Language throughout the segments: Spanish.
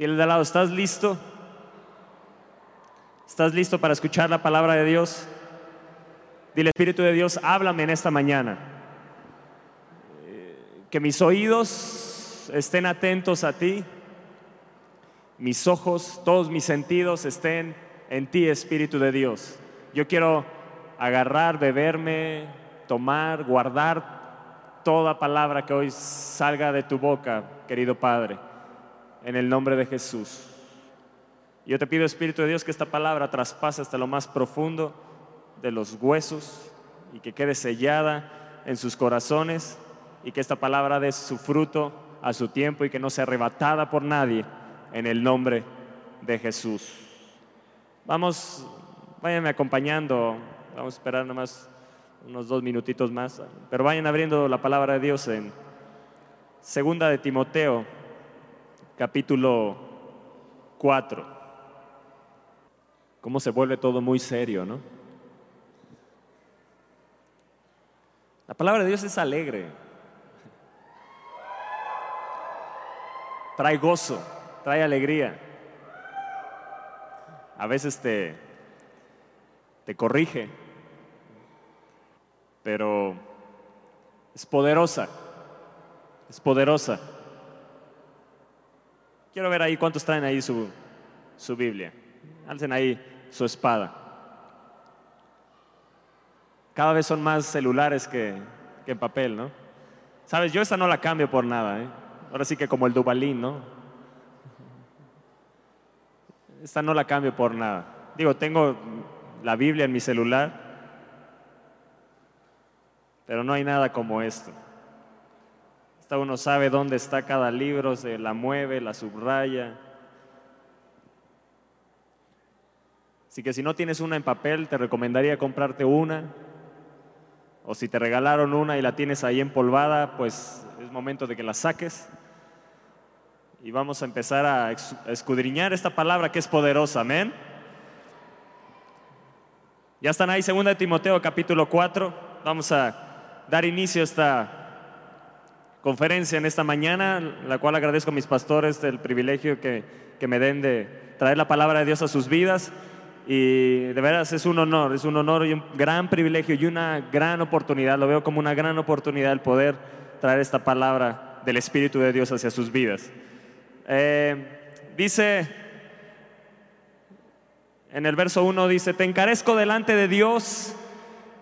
Dile de lado, ¿estás listo? ¿Estás listo para escuchar la palabra de Dios? Dile, Espíritu de Dios, háblame en esta mañana. Que mis oídos estén atentos a ti, mis ojos, todos mis sentidos estén en ti, Espíritu de Dios. Yo quiero agarrar, beberme, tomar, guardar toda palabra que hoy salga de tu boca, querido Padre, en el nombre de Jesús. Yo te pido, Espíritu de Dios, que esta palabra traspase hasta lo más profundo de los huesos y que quede sellada en sus corazones y que esta palabra dé su fruto a su tiempo y que no sea arrebatada por nadie en el nombre de Jesús. Vamos, váyanme acompañando, vamos a esperar nomás unos dos minutitos más, pero vayan abriendo la palabra de Dios en Segunda de Timoteo, capítulo 4. Cómo se vuelve todo muy serio, ¿no? La palabra de Dios es alegre. Trae gozo, trae alegría. A veces te, te corrige, pero es poderosa, es poderosa. Quiero ver ahí cuántos traen ahí su, su Biblia. Alcen ahí su espada. Cada vez son más celulares que, que papel, ¿no? Sabes, yo esta no la cambio por nada, ¿eh? Ahora sí que como el Dubalín, ¿no? Esta no la cambio por nada. Digo, tengo la Biblia en mi celular, pero no hay nada como esto. Uno sabe dónde está cada libro, se la mueve, la subraya. Así que si no tienes una en papel, te recomendaría comprarte una. O si te regalaron una y la tienes ahí empolvada, pues es momento de que la saques. Y vamos a empezar a escudriñar esta palabra que es poderosa. Amén. Ya están ahí, 2 de Timoteo capítulo 4. Vamos a dar inicio a esta conferencia en esta mañana, la cual agradezco a mis pastores del privilegio que, que me den de traer la palabra de Dios a sus vidas. Y de veras es un honor, es un honor y un gran privilegio y una gran oportunidad, lo veo como una gran oportunidad el poder traer esta palabra del Espíritu de Dios hacia sus vidas. Eh, dice en el verso 1, dice, te encarezco delante de Dios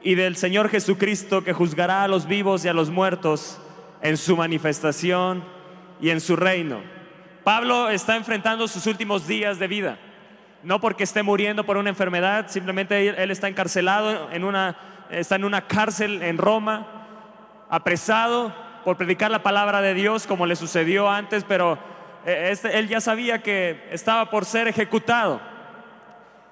y del Señor Jesucristo que juzgará a los vivos y a los muertos en su manifestación y en su reino. Pablo está enfrentando sus últimos días de vida no porque esté muriendo por una enfermedad, simplemente él está encarcelado en una, está en una cárcel en Roma, apresado por predicar la palabra de Dios como le sucedió antes, pero eh, este, él ya sabía que estaba por ser ejecutado.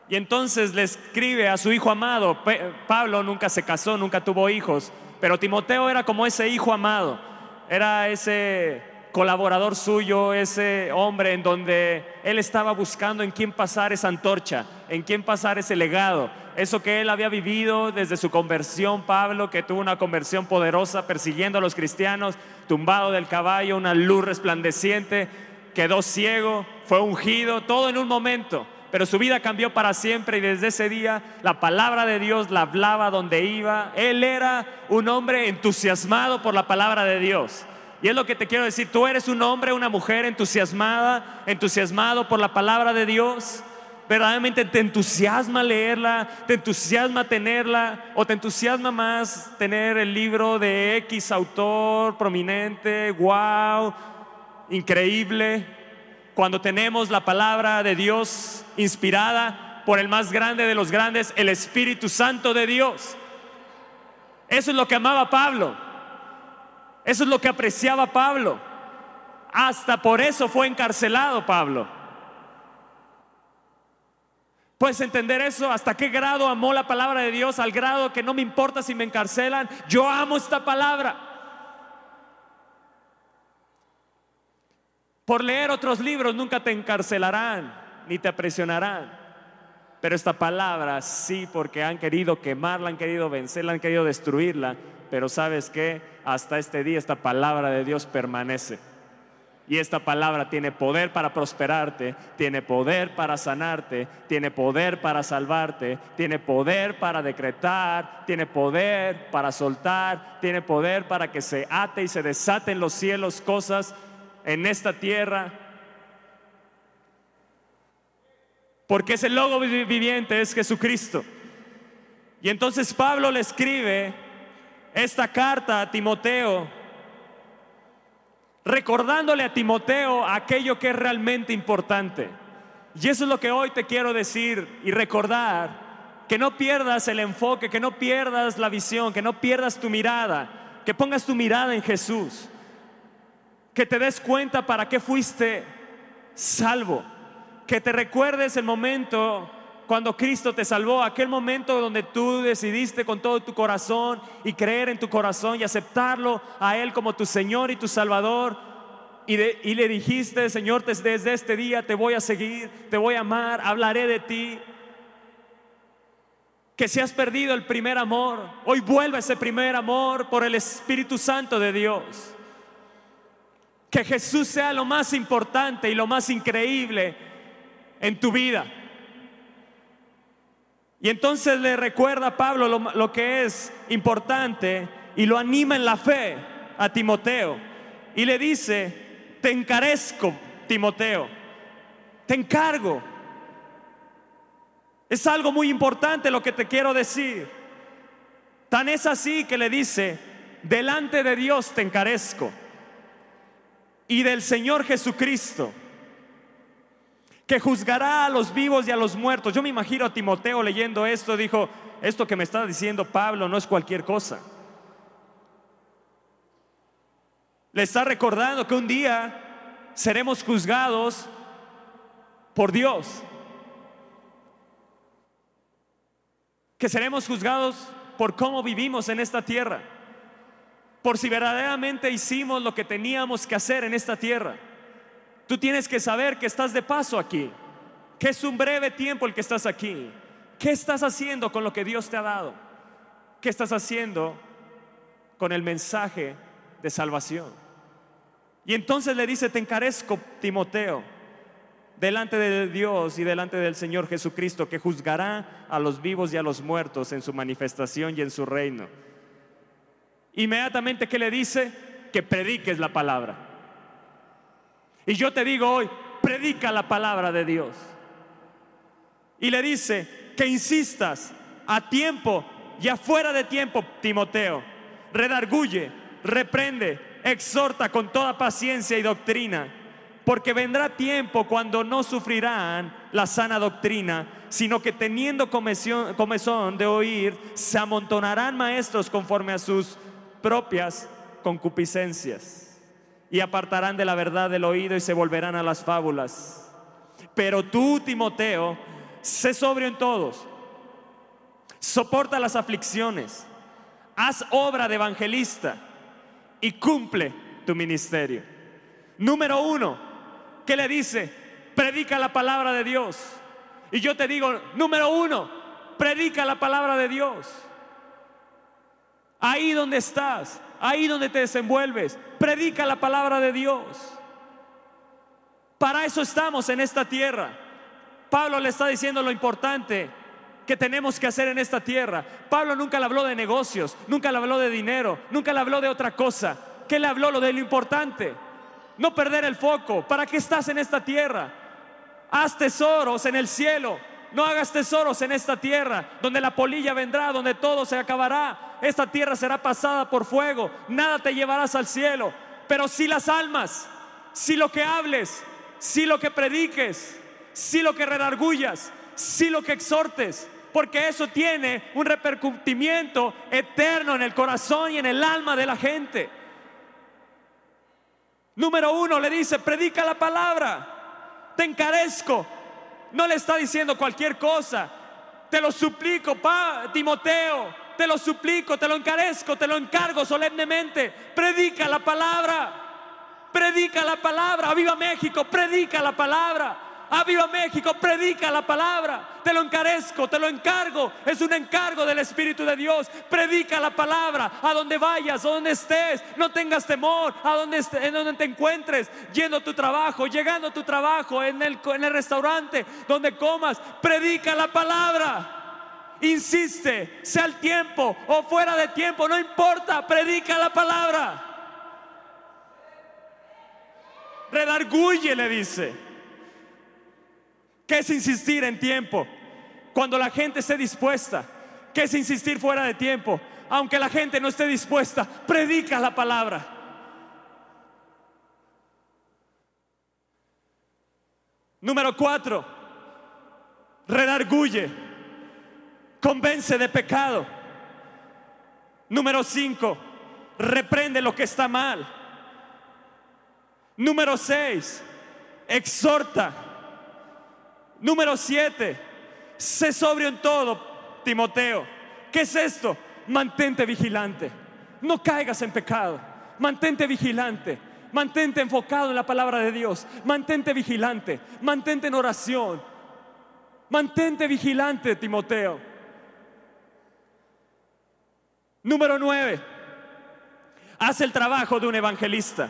Y entonces le escribe a su hijo amado, Pablo nunca se casó, nunca tuvo hijos, pero Timoteo era como ese hijo amado, era ese colaborador suyo, ese hombre en donde él estaba buscando en quién pasar esa antorcha, en quién pasar ese legado, eso que él había vivido desde su conversión, Pablo, que tuvo una conversión poderosa persiguiendo a los cristianos, tumbado del caballo, una luz resplandeciente, quedó ciego, fue ungido, todo en un momento. Pero su vida cambió para siempre y desde ese día la palabra de Dios la hablaba donde iba. Él era un hombre entusiasmado por la palabra de Dios. Y es lo que te quiero decir, tú eres un hombre, una mujer entusiasmada, entusiasmado por la palabra de Dios. Verdaderamente te entusiasma leerla, te entusiasma tenerla o te entusiasma más tener el libro de X autor prominente, wow, increíble. Cuando tenemos la palabra de Dios inspirada por el más grande de los grandes, el Espíritu Santo de Dios. Eso es lo que amaba Pablo. Eso es lo que apreciaba Pablo. Hasta por eso fue encarcelado Pablo. ¿Puedes entender eso? ¿Hasta qué grado amó la palabra de Dios? Al grado que no me importa si me encarcelan. Yo amo esta palabra. Por leer otros libros nunca te encarcelarán ni te presionarán. Pero esta palabra sí, porque han querido quemarla, han querido vencerla, han querido destruirla. Pero sabes que hasta este día esta palabra de Dios permanece. Y esta palabra tiene poder para prosperarte, tiene poder para sanarte, tiene poder para salvarte, tiene poder para decretar, tiene poder para soltar, tiene poder para que se ate y se desate en los cielos cosas en esta tierra. Porque ese logo viviente es Jesucristo. Y entonces Pablo le escribe esta carta a Timoteo recordándole a Timoteo aquello que es realmente importante. Y eso es lo que hoy te quiero decir y recordar, que no pierdas el enfoque, que no pierdas la visión, que no pierdas tu mirada, que pongas tu mirada en Jesús, que te des cuenta para qué fuiste salvo, que te recuerdes el momento cuando Cristo te salvó, aquel momento donde tú decidiste con todo tu corazón y creer en tu corazón y aceptarlo a Él como tu Señor y tu Salvador. Y, le dijiste, Señor, desde este día te voy a seguir, te voy a amar, hablaré de ti. Que si has perdido el primer amor, hoy vuelve ese primer amor por el Espíritu Santo de Dios. Que Jesús sea lo más importante y lo más increíble en tu vida. Y entonces le recuerda a Pablo lo, que es importante y lo anima en la fe a Timoteo. Y le dice, te encarezco, Timoteo, te encargo. Es algo muy importante lo que te quiero decir. Tan es así que le dice, delante de Dios te encarezco y del Señor Jesucristo que juzgará a los vivos y a los muertos. Yo me imagino a Timoteo leyendo esto, dijo, esto que me está diciendo Pablo no es cualquier cosa. Le está recordando que un día seremos juzgados por Dios. Que seremos juzgados por cómo vivimos en esta tierra. Por si verdaderamente hicimos lo que teníamos que hacer en esta tierra. Tú tienes que saber que estás de paso aquí, que es un breve tiempo el que estás aquí. ¿Qué estás haciendo con lo que Dios te ha dado? ¿Qué estás haciendo con el mensaje de salvación? Y entonces le dice, te encarezco, Timoteo, delante de Dios y delante del Señor Jesucristo, que juzgará a los vivos y a los muertos en su manifestación y en su reino. Inmediatamente, ¿qué le dice? Que prediques la palabra. Y yo te digo hoy, predica la palabra de Dios. Y le dice que insistas a tiempo y afuera de tiempo, Timoteo. Redarguye, reprende, exhorta con toda paciencia y doctrina, porque vendrá tiempo cuando no sufrirán la sana doctrina, sino que teniendo comezón de oír, se amontonarán maestros conforme a sus propias concupiscencias y apartarán de la verdad del oído y se volverán a las fábulas. Pero tú, Timoteo, sé sobrio en todos, soporta las aflicciones, haz obra de evangelista y cumple tu ministerio. Número uno, ¿qué le dice? Predica la palabra de Dios. Y yo te digo, número uno, predica la palabra de Dios. Ahí donde estás, ahí donde te desenvuelves, predica la palabra de Dios. Para eso estamos en esta tierra. Pablo le está diciendo lo importante que tenemos que hacer en esta tierra. Pablo nunca le habló de negocios, nunca le habló de dinero, nunca le habló de otra cosa. ¿Qué le habló? Lo de lo importante. No perder el foco. ¿Para qué estás en esta tierra? Haz tesoros en el cielo. No hagas tesoros en esta tierra, donde la polilla vendrá, donde todo se acabará, esta tierra será pasada por fuego, nada te llevarás al cielo. Pero si las almas, si lo que hables, si lo que prediques, si lo que redargullas, si lo que exhortes, porque eso tiene un repercutimiento eterno en el corazón y en el alma de la gente. Número uno le dice, predica la palabra, te encarezco. No le está diciendo cualquier cosa. Te lo suplico, pa, Timoteo, te lo suplico, te lo encarezco, te lo encargo solemnemente. Predica la palabra, predica la palabra, viva México, predica la palabra. a Viva México, predica la palabra. Te lo encarezco, te lo encargo. Es un encargo del Espíritu de Dios. Predica la palabra a donde vayas, a donde estés. No tengas temor, a donde, en donde te encuentres, yendo a tu trabajo, llegando a tu trabajo, en el, en el restaurante, donde comas. Predica la palabra. Insiste, sea el tiempo o fuera de tiempo, no importa, predica la palabra. Redarguye, le dice. ¿Qué es insistir en tiempo? Cuando la gente esté dispuesta. ¿Qué es insistir fuera de tiempo? Aunque la gente no esté dispuesta, predica la palabra. Número cuatro, redarguye, convence de pecado. Número cinco, reprende lo que está mal. Número seis, exhorta. Número siete, sé sobrio en todo, Timoteo. ¿Qué es esto? Mantente vigilante. No caigas en pecado. Mantente vigilante. Mantente enfocado en la palabra de Dios. Mantente vigilante. Mantente en oración. Mantente vigilante, Timoteo. Número nueve, haz el trabajo de un evangelista.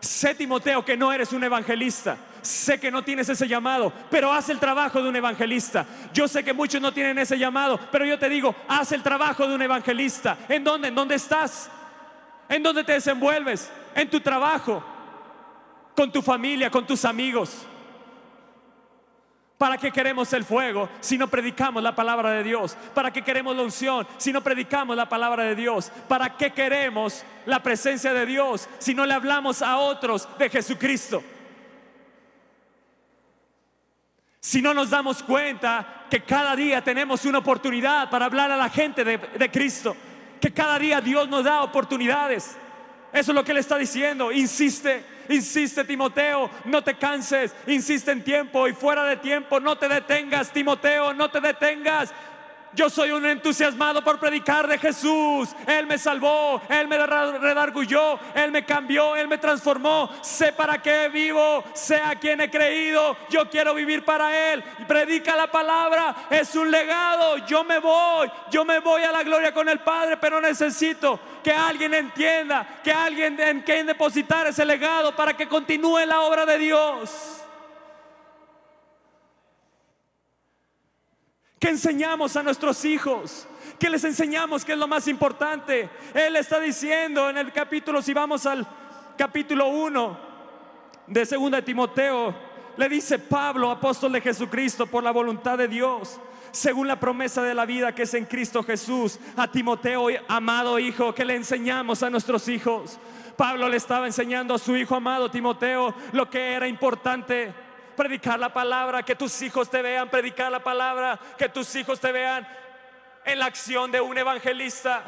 Sé, Timoteo, que no eres un evangelista. Sé que no tienes ese llamado, pero haz el trabajo de un evangelista. Yo sé que muchos no tienen ese llamado, pero yo te digo, haz el trabajo de un evangelista. ¿En dónde? ¿En dónde estás? ¿En dónde te desenvuelves? En tu trabajo, con tu familia, con tus amigos. ¿Para qué queremos el fuego si no predicamos la palabra de Dios? ¿Para qué queremos la unción si no predicamos la palabra de Dios? ¿Para qué queremos la presencia de Dios si no le hablamos a otros de Jesucristo? Si no nos damos cuenta que cada día tenemos una oportunidad para hablar a la gente de, Cristo, que cada día Dios nos da oportunidades. Eso es lo que Él está diciendo. Insiste, insiste Timoteo, no te canses, insiste en tiempo y fuera de tiempo, no te detengas Timoteo, no te detengas. Yo soy un entusiasmado por predicar de Jesús. Él me salvó, Él me redargulló, Él me cambió, Él me transformó. Sé para qué vivo, sé a quién he creído. Yo quiero vivir para Él. Predica la palabra, es un legado. Yo me voy, yo me voy a la gloria con el Padre, pero necesito que alguien entienda, que alguien en quien depositar ese legado para que continúe la obra de Dios. ¿Qué enseñamos a nuestros hijos? ¿Qué les enseñamos? ¿Qué es lo más importante? Él está diciendo en el capítulo, si vamos al capítulo 1 de 2 de Timoteo, le dice Pablo, apóstol de Jesucristo, por la voluntad de Dios, según la promesa de la vida que es en Cristo Jesús, a Timoteo, amado hijo, que le enseñamos a nuestros hijos. Pablo le estaba enseñando a su hijo amado Timoteo lo que era importante predicar la palabra, que tus hijos te vean predicar la palabra, que tus hijos te vean en la acción de un evangelista,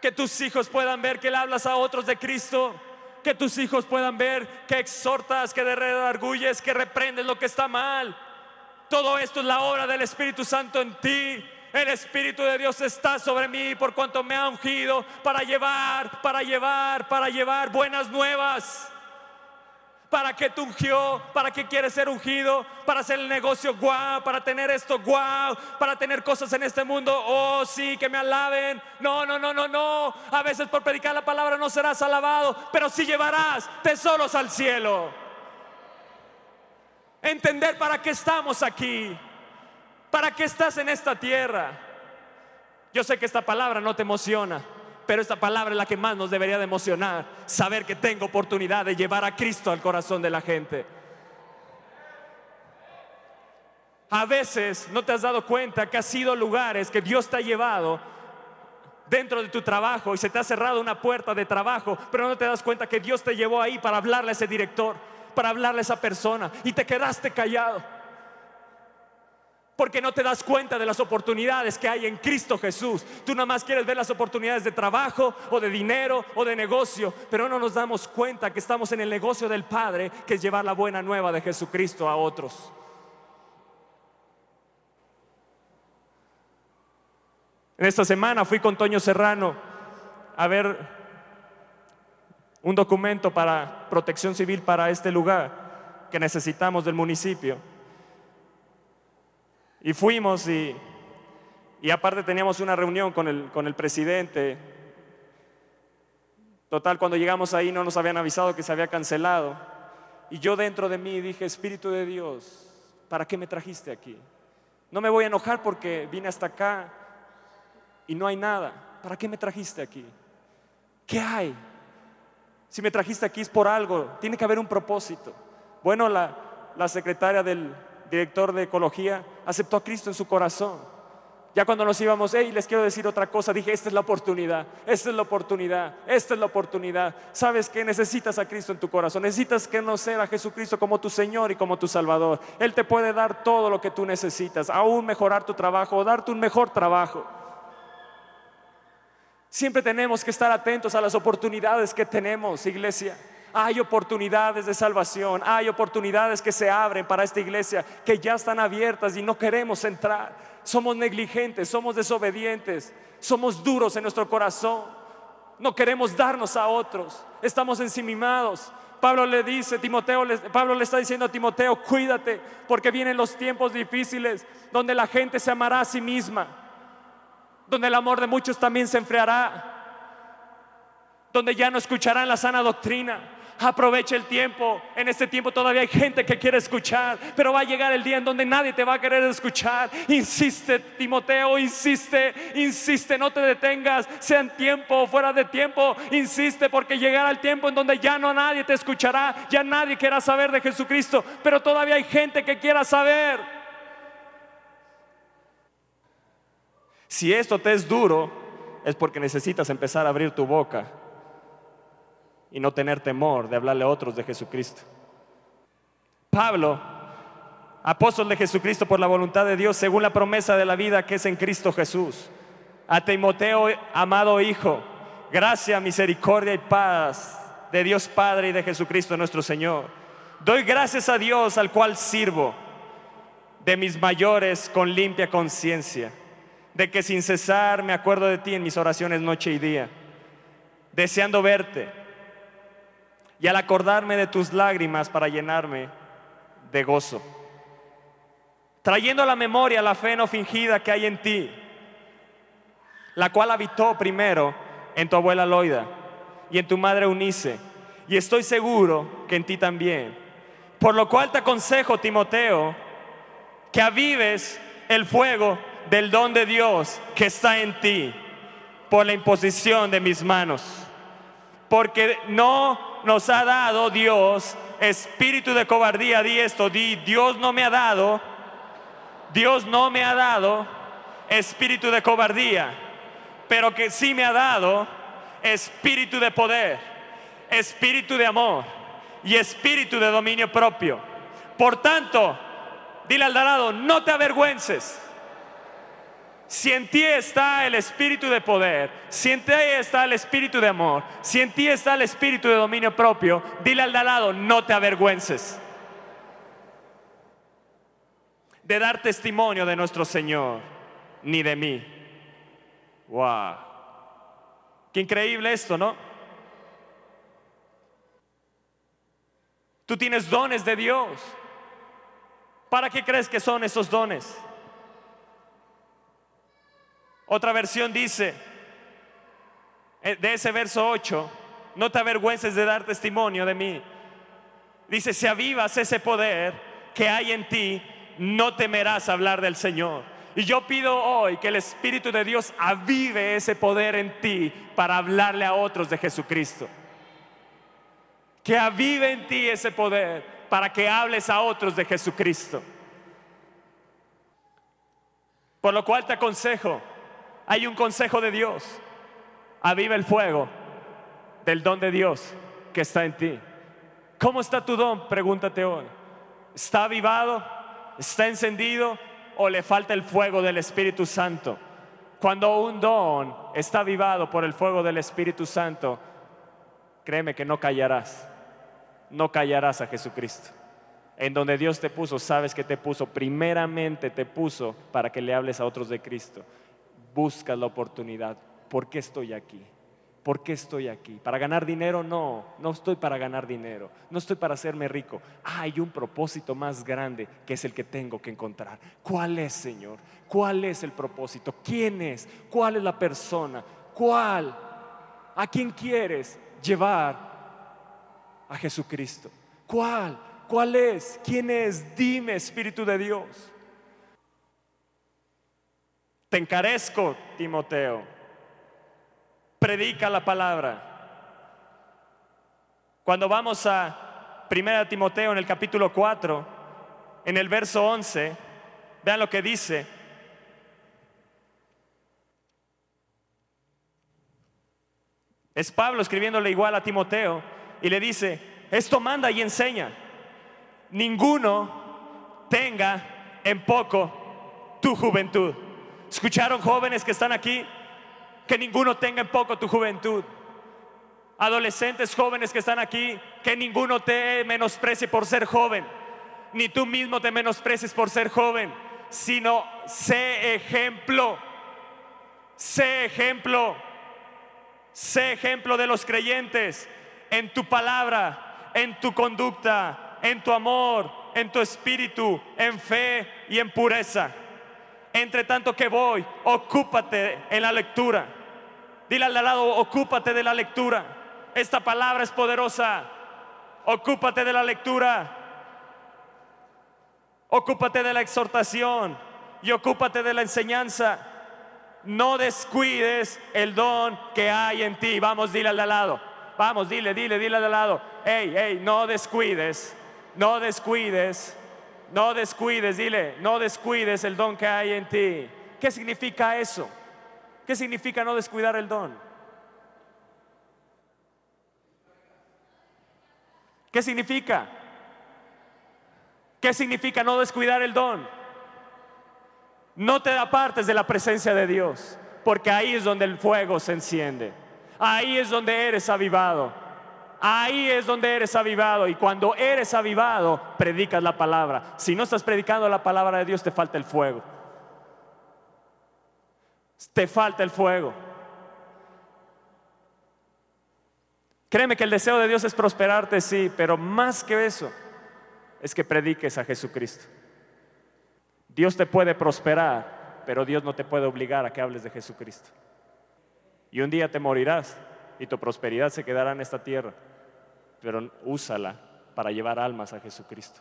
que tus hijos puedan ver que le hablas a otros de Cristo, que tus hijos puedan ver que exhortas, que redarguyes, que reprendes lo que está mal. Todo esto es la obra del Espíritu Santo en ti. El Espíritu de Dios está sobre mí por cuanto me ha ungido para llevar, para llevar, para llevar buenas nuevas. ¿Para qué te ungió? ¿Para qué quieres ser ungido? ¿Para hacer el negocio guau? ¿Para tener esto guau? ¿Para tener cosas en este mundo? Oh, sí, que me alaben. No, no, no, no, no. A veces por predicar la palabra no serás alabado, pero sí llevarás tesoros al cielo. Entender para qué estamos aquí. ¿Para qué estás en esta tierra? Yo sé que esta palabra no te emociona. Pero esta palabra es la que más nos debería de emocionar. Saber que tengo oportunidad de llevar a Cristo al corazón de la gente. A veces no te has dado cuenta que has sido lugares que Dios te ha llevado dentro de tu trabajo y se te ha cerrado una puerta de trabajo, pero no te das cuenta que Dios te llevó ahí para hablarle a ese director, para hablarle a esa persona y te quedaste callado porque no te das cuenta de las oportunidades que hay en Cristo Jesús. Tú nada más quieres ver las oportunidades de trabajo o de dinero o de negocio, pero no nos damos cuenta que estamos en el negocio del Padre, que es llevar la buena nueva de Jesucristo a otros. En esta semana fui con Toño Serrano a ver un documento para protección civil para este lugar que necesitamos del municipio. Y fuimos y, y aparte teníamos una reunión con el, con el presidente. Total, cuando llegamos ahí no nos habían avisado que se había cancelado. Y yo dentro de mí dije, Espíritu de Dios, ¿para qué me trajiste aquí? No me voy a enojar porque vine hasta acá y no hay nada. ¿Para qué me trajiste aquí? ¿Qué hay? Si me trajiste aquí es por algo, tiene que haber un propósito. Bueno, la, la secretaria del director de ecología aceptó a Cristo en su corazón. Ya cuando nos íbamos, hey, les quiero decir otra cosa, dije, esta es la oportunidad, esta es la oportunidad, esta es la oportunidad. Sabes que necesitas a Cristo en tu corazón, necesitas conocer a Jesucristo como tu Señor y como tu Salvador. Él te puede dar todo lo que tú necesitas, aún mejorar tu trabajo o darte un mejor trabajo. Siempre tenemos que estar atentos a las oportunidades que tenemos, iglesia. Hay oportunidades de salvación, hay oportunidades que se abren para esta iglesia que ya están abiertas y no queremos entrar. Somos negligentes, somos desobedientes, somos duros en nuestro corazón. No queremos darnos a otros, estamos ensimismados. Pablo le dice, Timoteo, Pablo le está diciendo a Timoteo, cuídate, porque vienen los tiempos difíciles donde la gente se amará a sí misma, donde el amor de muchos también se enfriará, donde ya no escucharán la sana doctrina, Aprovecha el tiempo. En este tiempo todavía hay gente que quiere escuchar, pero va a llegar el día en donde nadie te va a querer escuchar. Insiste, Timoteo, insiste, insiste, no te detengas, sea en tiempo o fuera de tiempo, insiste porque llegará el tiempo en donde ya no nadie te escuchará, ya nadie quiera saber de Jesucristo, pero todavía hay gente que quiera saber. Si esto te es duro, es porque necesitas empezar a abrir tu boca y no tener temor de hablarle a otros de Jesucristo. Pablo, apóstol de Jesucristo por la voluntad de Dios, según la promesa de la vida que es en Cristo Jesús. A Timoteo, amado Hijo, gracia, misericordia y paz de Dios Padre y de Jesucristo nuestro Señor. Doy gracias a Dios al cual sirvo, de mis mayores con limpia conciencia, de que sin cesar me acuerdo de ti en mis oraciones noche y día, deseando verte y al acordarme de tus lágrimas para llenarme de gozo. Trayendo a la memoria la fe no fingida que hay en ti, la cual habitó primero en tu abuela Loida y en tu madre Unice, y estoy seguro que en ti también. Por lo cual te aconsejo, Timoteo, que avives el fuego del don de Dios que está en ti por la imposición de mis manos. Porque no nos ha dado Dios espíritu de cobardía. Di esto, di, Dios no me ha dado, Dios no me ha dado espíritu de cobardía, pero que sí me ha dado espíritu de poder, espíritu de amor y espíritu de dominio propio. Por tanto, dile al lado, no te avergüences si en ti está el espíritu de poder, si en ti está el espíritu de amor, si en ti está el espíritu de dominio propio, dile al de al lado, no te avergüences de dar testimonio de nuestro Señor, ni de mí. Wow. Qué increíble esto, ¿no? Tú tienes dones de Dios. ¿Para qué crees que son esos dones? Otra versión dice, eh, de ese verso 8, no te avergüences de dar testimonio de mí. Dice, si avivas ese poder que hay en ti, no temerás hablar del Señor. Y yo pido hoy que el Espíritu de Dios avive ese poder en ti para hablarle a otros de Jesucristo. Que avive en ti ese poder para que hables a otros de Jesucristo. Por lo cual te aconsejo hay un consejo de Dios. Aviva el fuego del don de Dios que está en ti. ¿Cómo está tu don? Pregúntate hoy. ¿Está avivado? ¿Está encendido? ¿O le falta el fuego del Espíritu Santo? Cuando un don está avivado por el fuego del Espíritu Santo, créeme que no callarás. No callarás a Jesucristo. En donde Dios te puso, sabes que te puso, primeramente te puso para que le hables a otros de Cristo buscas la oportunidad. ¿Por qué estoy aquí? ¿Por qué estoy aquí? ¿Para ganar dinero? No, no estoy para ganar dinero. No estoy para hacerme rico. hay un propósito más grande que es el que tengo que encontrar. ¿Cuál es, Señor? ¿Cuál es el propósito? ¿Quién es? ¿Cuál es la persona? ¿Cuál? ¿A quién quieres llevar a Jesucristo? ¿Cuál? ¿Cuál es? ¿Quién es? Dime, Espíritu de Dios. Te encarezco, Timoteo predica la palabra. Cuando vamos a 1 Timoteo en el capítulo 4, en el verso 11, vean lo que dice. Es Pablo escribiéndole igual a Timoteo y le dice, esto manda y enseña. Ninguno tenga en poco tu juventud. ¿Escucharon jóvenes que están aquí? que ninguno tenga en poco tu juventud. Adolescentes jóvenes que están aquí, que ninguno te menosprecie por ser joven, ni tú mismo te menosprecies por ser joven, sino sé ejemplo, sé ejemplo, sé ejemplo de los creyentes en tu palabra, en tu conducta, en tu amor, en tu espíritu, en fe y en pureza. Entre tanto que voy, ocúpate en la lectura Dile al lado, ocúpate de la lectura. Esta palabra es poderosa. Ocúpate de la lectura. Ocúpate de la exhortación y ocúpate de la enseñanza. No descuides el don que hay en ti. Vamos, dile al lado. Vamos, dile, dile, dile al lado. Hey, hey, no descuides. No descuides. No descuides, dile, no descuides el don que hay en ti. ¿Qué significa eso? ¿Qué significa no descuidar el don? ¿Qué significa? ¿Qué significa no descuidar el don? No te apartes de la presencia de Dios, porque ahí es donde el fuego se enciende. Ahí es donde eres avivado. Ahí es donde eres avivado. Y cuando eres avivado, predicas la palabra. Si no estás predicando la palabra de Dios, te falta el fuego te falta el fuego. Créeme que el deseo de Dios es prosperarte, sí, pero más que eso es que prediques a Jesucristo. Dios te puede prosperar, pero Dios no te puede obligar a que hables de Jesucristo. Y un día te morirás y tu prosperidad se quedará en esta tierra, pero úsala para llevar almas a Jesucristo.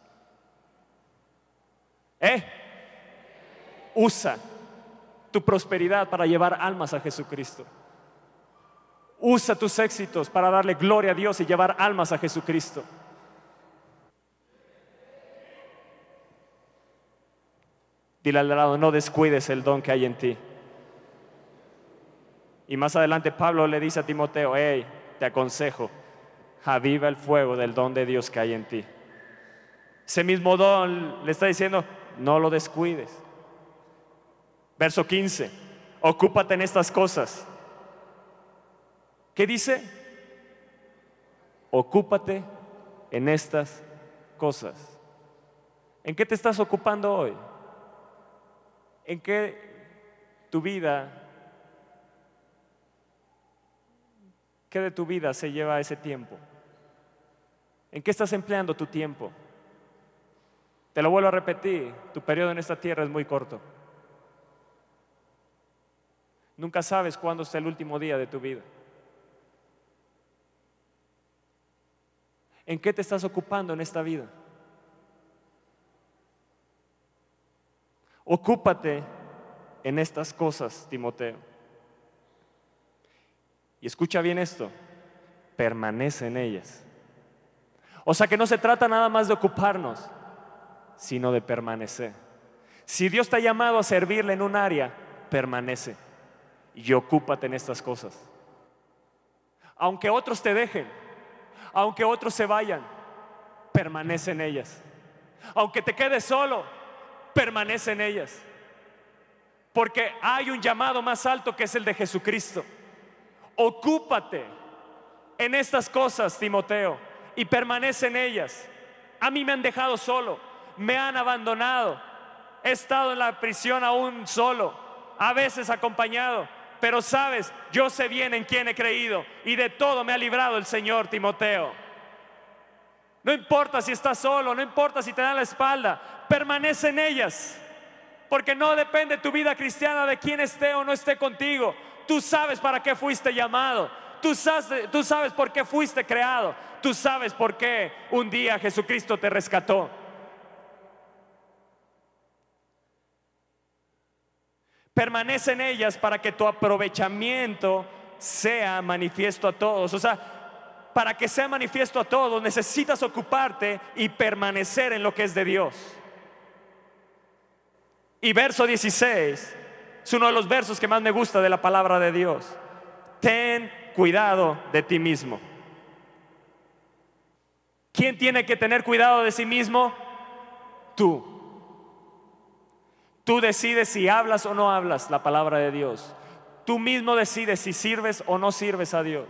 ¿Eh? Usa tu prosperidad para llevar almas a Jesucristo. Usa tus éxitos para darle gloria a Dios y llevar almas a Jesucristo. Dile al lado, no descuides el don que hay en ti. Y más adelante Pablo le dice a Timoteo, hey, te aconsejo, aviva el fuego del don de Dios que hay en ti. Ese mismo don le está diciendo, no lo descuides. Verso 15, ocúpate en estas cosas. ¿Qué dice? Ocúpate en estas cosas. ¿En qué te estás ocupando hoy? ¿En qué tu vida, qué de tu vida se lleva ese tiempo? ¿En qué estás empleando tu tiempo? Te lo vuelvo a repetir, tu periodo en esta tierra es muy corto. Nunca sabes cuándo está el último día de tu vida. ¿En qué te estás ocupando en esta vida? Ocúpate en estas cosas, Timoteo. Y escucha bien esto, permanece en ellas. O sea que no se trata nada más de ocuparnos, sino de permanecer. Si Dios te ha llamado a servirle en un área, permanece y ocúpate en estas cosas. Aunque otros te dejen, aunque otros se vayan, permanece en ellas. Aunque te quedes solo, permanece en ellas. Porque hay un llamado más alto que es el de Jesucristo. Ocúpate en estas cosas, Timoteo, y permanece en ellas. A mí me han dejado solo, me han abandonado, he estado en la prisión aún solo, a veces acompañado, Pero sabes, yo sé bien en quién he creído y de todo me ha librado el Señor Timoteo. No importa si estás solo, no importa si te dan la espalda, permanece en ellas. Porque no depende tu vida cristiana de quién esté o no esté contigo. Tú sabes para qué fuiste llamado. Tú sabes, por qué fuiste creado. Tú sabes por qué un día Jesucristo te rescató. Permanece en ellas para que tu aprovechamiento sea manifiesto a todos. O sea, para que sea manifiesto a todos necesitas ocuparte y permanecer en lo que es de Dios. Y verso 16 es uno de los versos que más me gusta de la palabra de Dios. Ten cuidado de ti mismo. ¿Quién tiene que tener cuidado de sí mismo? Tú. Tú decides si hablas o no hablas la palabra de Dios. Tú mismo decides si sirves o no sirves a Dios.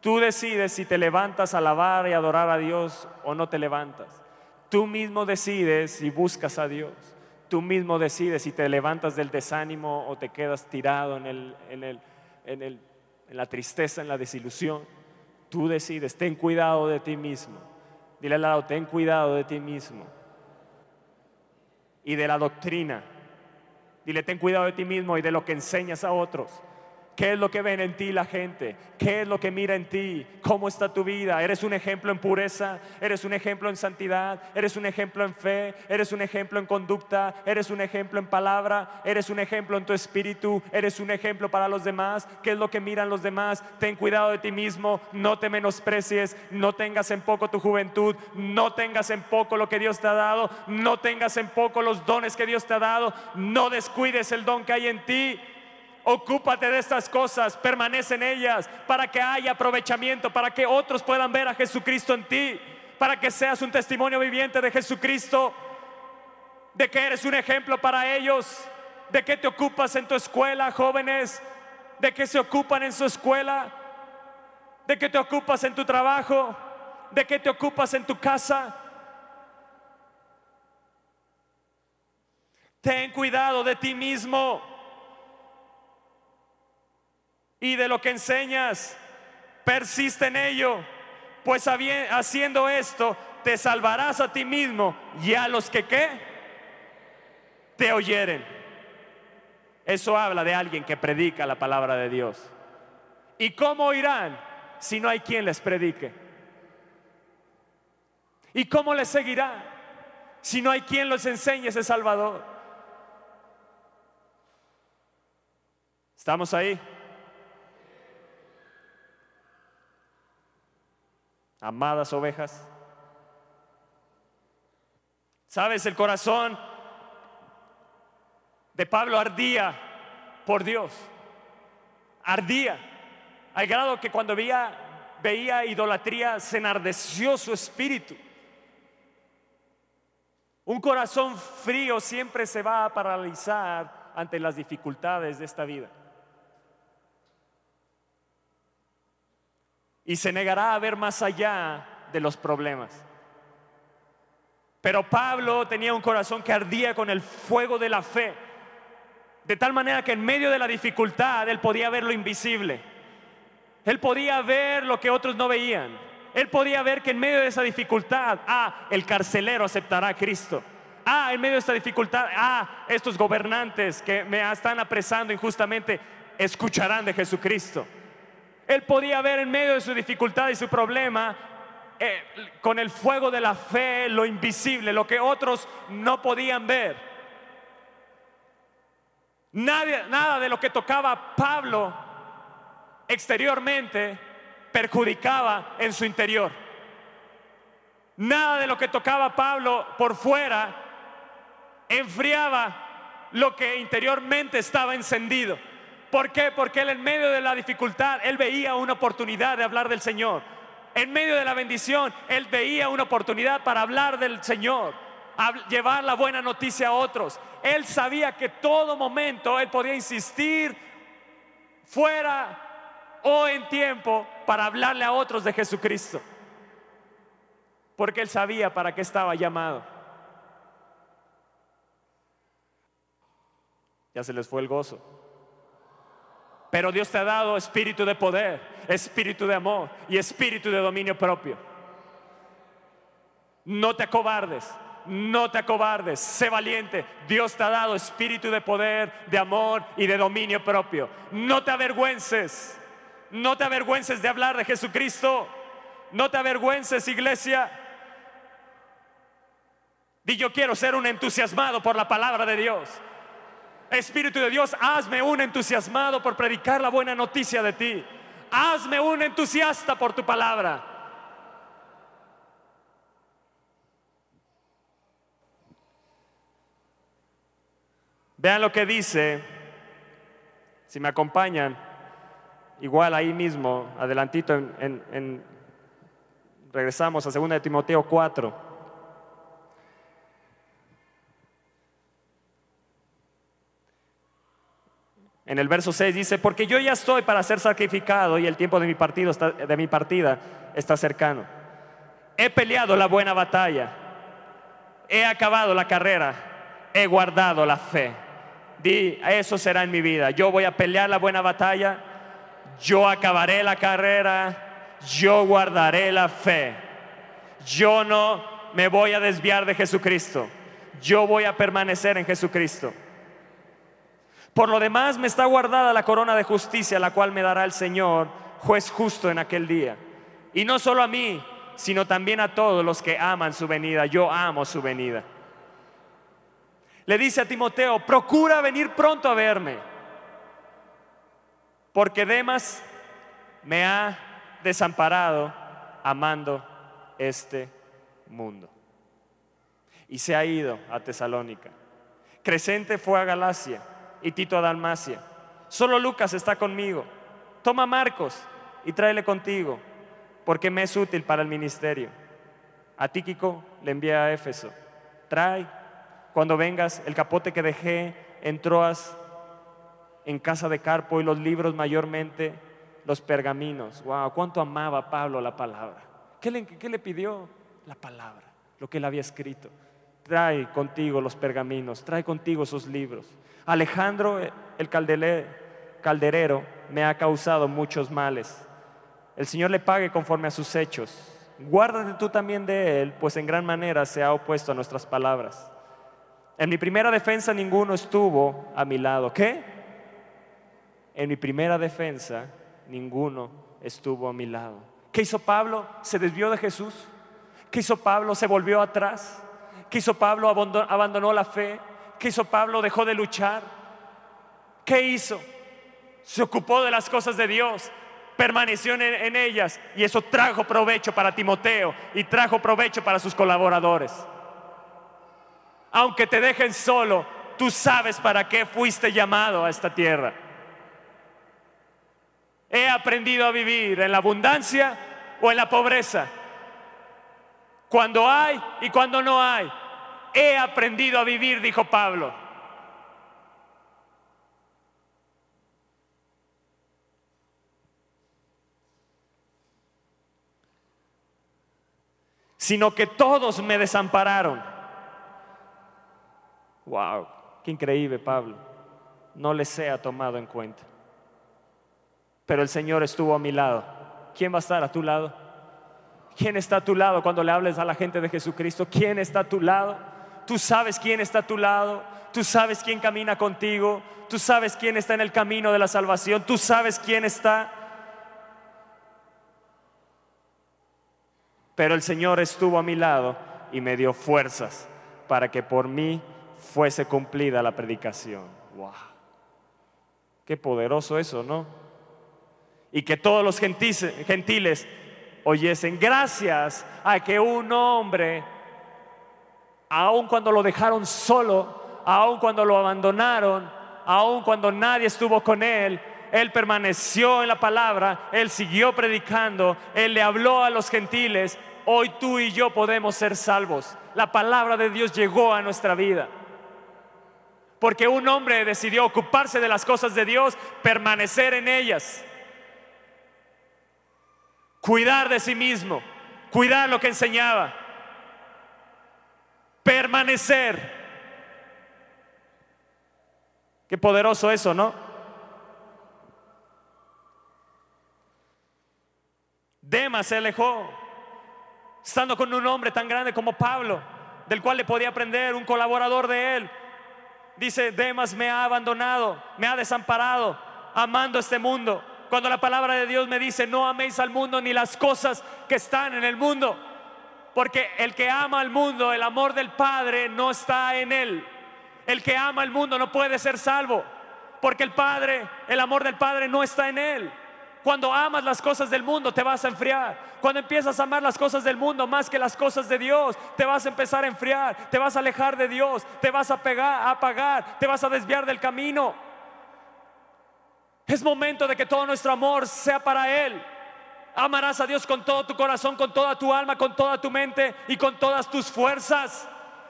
Tú decides si te levantas a alabar y adorar a Dios o no te levantas. Tú mismo decides si buscas a Dios. Tú mismo decides si te levantas del desánimo o te quedas tirado en, el, en, el, en, el, en la tristeza, en la desilusión. Tú decides, ten cuidado de ti mismo. Dile al lado, ten cuidado de ti mismo. Y de la doctrina. Dile, ten cuidado de ti mismo y de lo que enseñas a otros. ¿Qué es lo que ven en ti la gente? ¿Qué es lo que mira en ti? ¿Cómo está tu vida? ¿Eres un ejemplo en pureza? ¿Eres un ejemplo en santidad? ¿Eres un ejemplo en fe? ¿Eres un ejemplo en conducta? ¿Eres un ejemplo en palabra? ¿Eres un ejemplo en tu espíritu? ¿Eres un ejemplo para los demás? ¿Qué es lo que miran los demás? Ten cuidado de ti mismo, no te menosprecies, no tengas en poco tu juventud, no tengas en poco lo que Dios te ha dado, no tengas en poco los dones que Dios te ha dado, no descuides el don que hay en ti. Ocúpate de estas cosas, permanece en ellas para que haya aprovechamiento, para que otros puedan ver a Jesucristo en ti, para que seas un testimonio viviente de Jesucristo, de que eres un ejemplo para ellos, de que te ocupas en tu escuela, jóvenes, de que se ocupan en su escuela, de que te ocupas en tu trabajo, de que te ocupas en tu casa. Ten cuidado de ti mismo y de lo que enseñas. Persiste en ello, pues haciendo esto te salvarás a ti mismo y a los que qué te oyeren. Eso habla de alguien que predica la palabra de Dios. ¿Y cómo oirán si no hay quien les predique? ¿Y cómo les seguirán si no hay quien los enseñe ese Salvador? ¿Estamos ahí? Amadas ovejas. Sabes, el corazón de Pablo ardía por Dios. Ardía. Al grado que cuando veía, idolatría se enardeció su espíritu. Un corazón frío siempre se va a paralizar ante las dificultades de esta vida. Y se negará a ver más allá de los problemas. Pero Pablo tenía un corazón que ardía con el fuego de la fe, de tal manera que en medio de la dificultad él podía ver lo invisible. Él podía ver lo que otros no veían. Él podía ver que en medio de esa dificultad, ah, el carcelero aceptará a Cristo. Ah, en medio de esta dificultad, ah, estos gobernantes que me están apresando injustamente, escucharán de Jesucristo. Él podía ver en medio de su dificultad y su problema, eh, con el fuego de la fe, lo invisible, lo que otros no podían ver. nada de lo que tocaba Pablo exteriormente perjudicaba en su interior. Nada de lo que tocaba Pablo por fuera enfriaba lo que interiormente estaba encendido. ¿Por qué? Porque él en medio de la dificultad, él veía una oportunidad de hablar del Señor. En medio de la bendición, él veía una oportunidad para hablar del Señor, llevar la buena noticia a otros. Él sabía que todo momento él podía insistir fuera o en tiempo para hablarle a otros de Jesucristo. Porque él sabía para qué estaba llamado. Ya se les fue el gozo. Pero Dios te ha dado espíritu de poder, espíritu de amor y espíritu de dominio propio. No te acobardes, no te acobardes, sé valiente. Dios te ha dado espíritu de poder, de amor y de dominio propio. No te avergüences, no te avergüences de hablar de Jesucristo. No te avergüences, iglesia. Di yo quiero ser un entusiasmado por la palabra de Dios. Espíritu de Dios, hazme un entusiasmado por predicar la buena noticia de ti. Hazme un entusiasta por tu palabra. Vean lo que dice, si me acompañan, igual ahí mismo, adelantito, en, regresamos a 2 de Timoteo 4. En el verso 6 dice, porque yo ya estoy para ser sacrificado y el tiempo de mi, partido de mi partida está cercano. He peleado la buena batalla, he acabado la carrera, he guardado la fe. Di, eso será en mi vida. Yo voy a pelear la buena batalla, yo acabaré la carrera, yo guardaré la fe. Yo no me voy a desviar de Jesucristo, yo voy a permanecer en Jesucristo. Por lo demás me está guardada la corona de justicia, la cual me dará el Señor, juez justo en aquel día. Y no solo a mí, sino también a todos los que aman su venida. Yo amo su venida. Le dice a Timoteo, procura venir pronto a verme, porque Demas me ha desamparado amando este mundo. Y se ha ido a Tesalónica. Crescente fue a Galacia y Tito a Dalmacia. Solo Lucas está conmigo. Toma Marcos y tráele contigo, porque me es útil para el ministerio. A Tíquico le envía a Éfeso. Trae, cuando vengas, el capote que dejé en Troas, en casa de Carpo, y los libros mayormente, los pergaminos. Wow, cuánto amaba Pablo la palabra. ¿Qué le, qué le pidió? La palabra, lo que él había escrito. Trae contigo los pergaminos, trae contigo esos libros. Alejandro, el calderero, me ha causado muchos males. El Señor le pague conforme a sus hechos. Guárdate tú también de él, pues en gran manera se ha opuesto a nuestras palabras. En mi primera defensa ninguno estuvo a mi lado. ¿Qué? En mi primera defensa ninguno estuvo a mi lado. ¿Qué hizo Pablo? Se desvió de Jesús. ¿Qué hizo Pablo? Se volvió atrás. ¿Qué hizo Pablo? Abandonó la fe. ¿Qué hizo Pablo? Dejó de luchar. ¿Qué hizo? Se ocupó de las cosas de Dios, permaneció en, ellas y eso trajo provecho para Timoteo y trajo provecho para sus colaboradores. Aunque te dejen solo, tú sabes para qué fuiste llamado a esta tierra. He aprendido a vivir en la abundancia o en la pobreza. Cuando hay y cuando no hay he aprendido a vivir, dijo Pablo. Sino que todos me desampararon. Wow, qué increíble Pablo. No les sea tomado en cuenta. Pero el Señor estuvo a mi lado. ¿Quién va a estar a tu lado? ¿Quién está a tu lado cuando le hables a la gente de Jesucristo? ¿Quién está a tu lado? Tú sabes quién está a tu lado, tú sabes quién camina contigo, tú sabes quién está en el camino de la salvación, tú sabes quién está. Pero el Señor estuvo a mi lado y me dio fuerzas para que por mí fuese cumplida la predicación. ¡Wow! Qué poderoso eso, ¿no? Y que todos los gentiles oyesen gracias a que un hombre aun cuando lo dejaron solo, aun cuando lo abandonaron, aun cuando nadie estuvo con él, él permaneció en la palabra, él siguió predicando, él le habló a los gentiles. Hoy tú y yo podemos ser salvos. La palabra de Dios llegó a nuestra vida. Porque un hombre decidió ocuparse de las cosas de Dios, permanecer en ellas, cuidar de sí mismo, cuidar lo que enseñaba permanecer. Qué poderoso eso, ¿no? Demas se alejó, estando con un hombre tan grande como Pablo, del cual le podía aprender, un colaborador de él. Dice, Demas me ha abandonado, me ha desamparado, amando este mundo. Cuando la palabra de Dios me dice, no améis al mundo ni las cosas que están en el mundo. Porque el que ama al mundo, el amor del Padre no está en él. El que ama al mundo no puede ser salvo. Porque el Padre, el amor del Padre no está en él. Cuando amas las cosas del mundo te vas a enfriar. Cuando empiezas a amar las cosas del mundo más que las cosas de Dios, te vas a empezar a enfriar, te vas a alejar de Dios, te vas a pegar, a apagar, te vas a desviar del camino. Es momento de que todo nuestro amor sea para Él. Amarás a Dios con todo tu corazón, con toda tu alma, con toda tu mente y con todas tus fuerzas.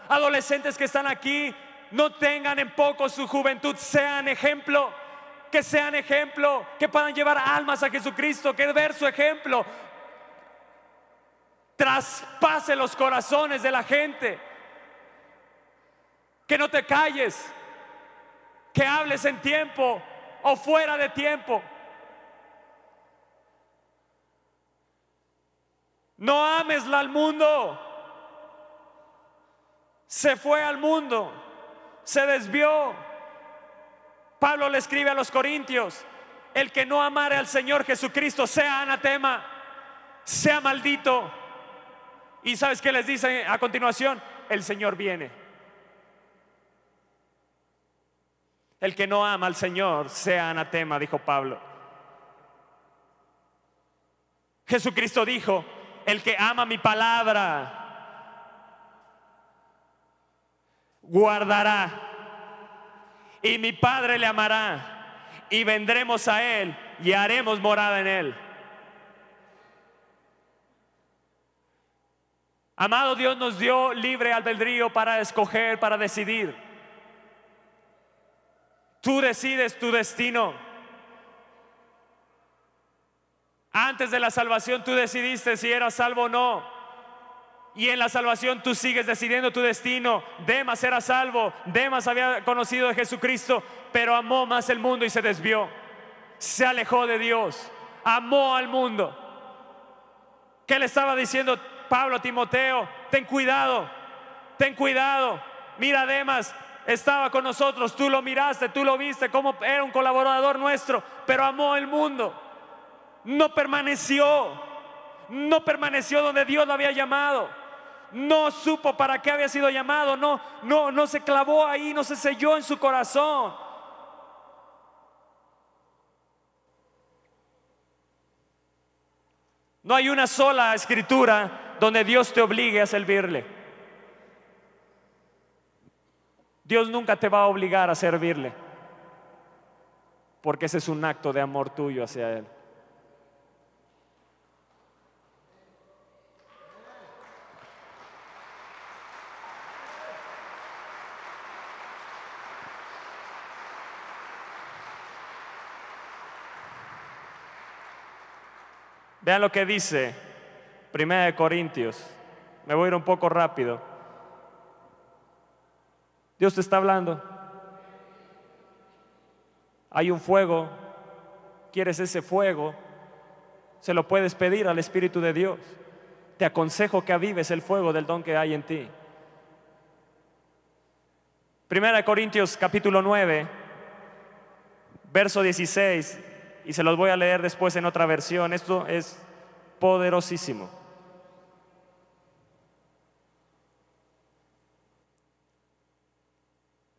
Adolescentes que están aquí, no tengan en poco su juventud, sean ejemplo que sean ejemplo, que puedan llevar almas a Jesucristo, que ver su ejemplo traspase los corazones de la gente. Que no te calles, que hables en tiempo o fuera de tiempo. No amesla al mundo. Se fue al mundo, se desvió. Pablo le escribe a los corintios, el que no amare al Señor Jesucristo sea anatema, sea maldito. Y sabes qué les dice a continuación, el Señor viene. El que no ama al Señor sea anatema, dijo Pablo. Jesucristo dijo, el que ama mi palabra, guardará y mi Padre le amará y vendremos a Él y haremos morada en Él. Amado Dios nos dio libre albedrío para escoger, para decidir. Tú decides tu destino. Antes de la salvación tú decidiste si eras salvo o no. Y en la salvación tú sigues decidiendo tu destino. Demas era salvo, Demas había conocido a Jesucristo, pero amó más el mundo y se desvió. Se alejó de Dios, amó al mundo. ¿Qué le estaba diciendo Pablo a Timoteo? Ten cuidado, ten cuidado. Mira, Demas estaba con nosotros, tú lo miraste, tú lo viste, como era un colaborador nuestro, pero amó el mundo. No permaneció, no permaneció donde Dios lo había llamado no supo para qué había sido llamado, no, no, no se clavó ahí, no se selló en su corazón. No hay una sola escritura donde Dios te obligue a servirle. Dios nunca te va a obligar a servirle, porque ese es un acto de amor tuyo hacia Él. Vean lo que dice Primera de Corintios. Me voy a ir un poco rápido. Dios te está hablando. Hay un fuego. ¿Quieres ese fuego? Se lo puedes pedir al Espíritu de Dios. Te aconsejo que avives el fuego del don que hay en ti. Primera de Corintios capítulo 9, verso 16 y se los voy a leer después en otra versión. Esto es poderosísimo.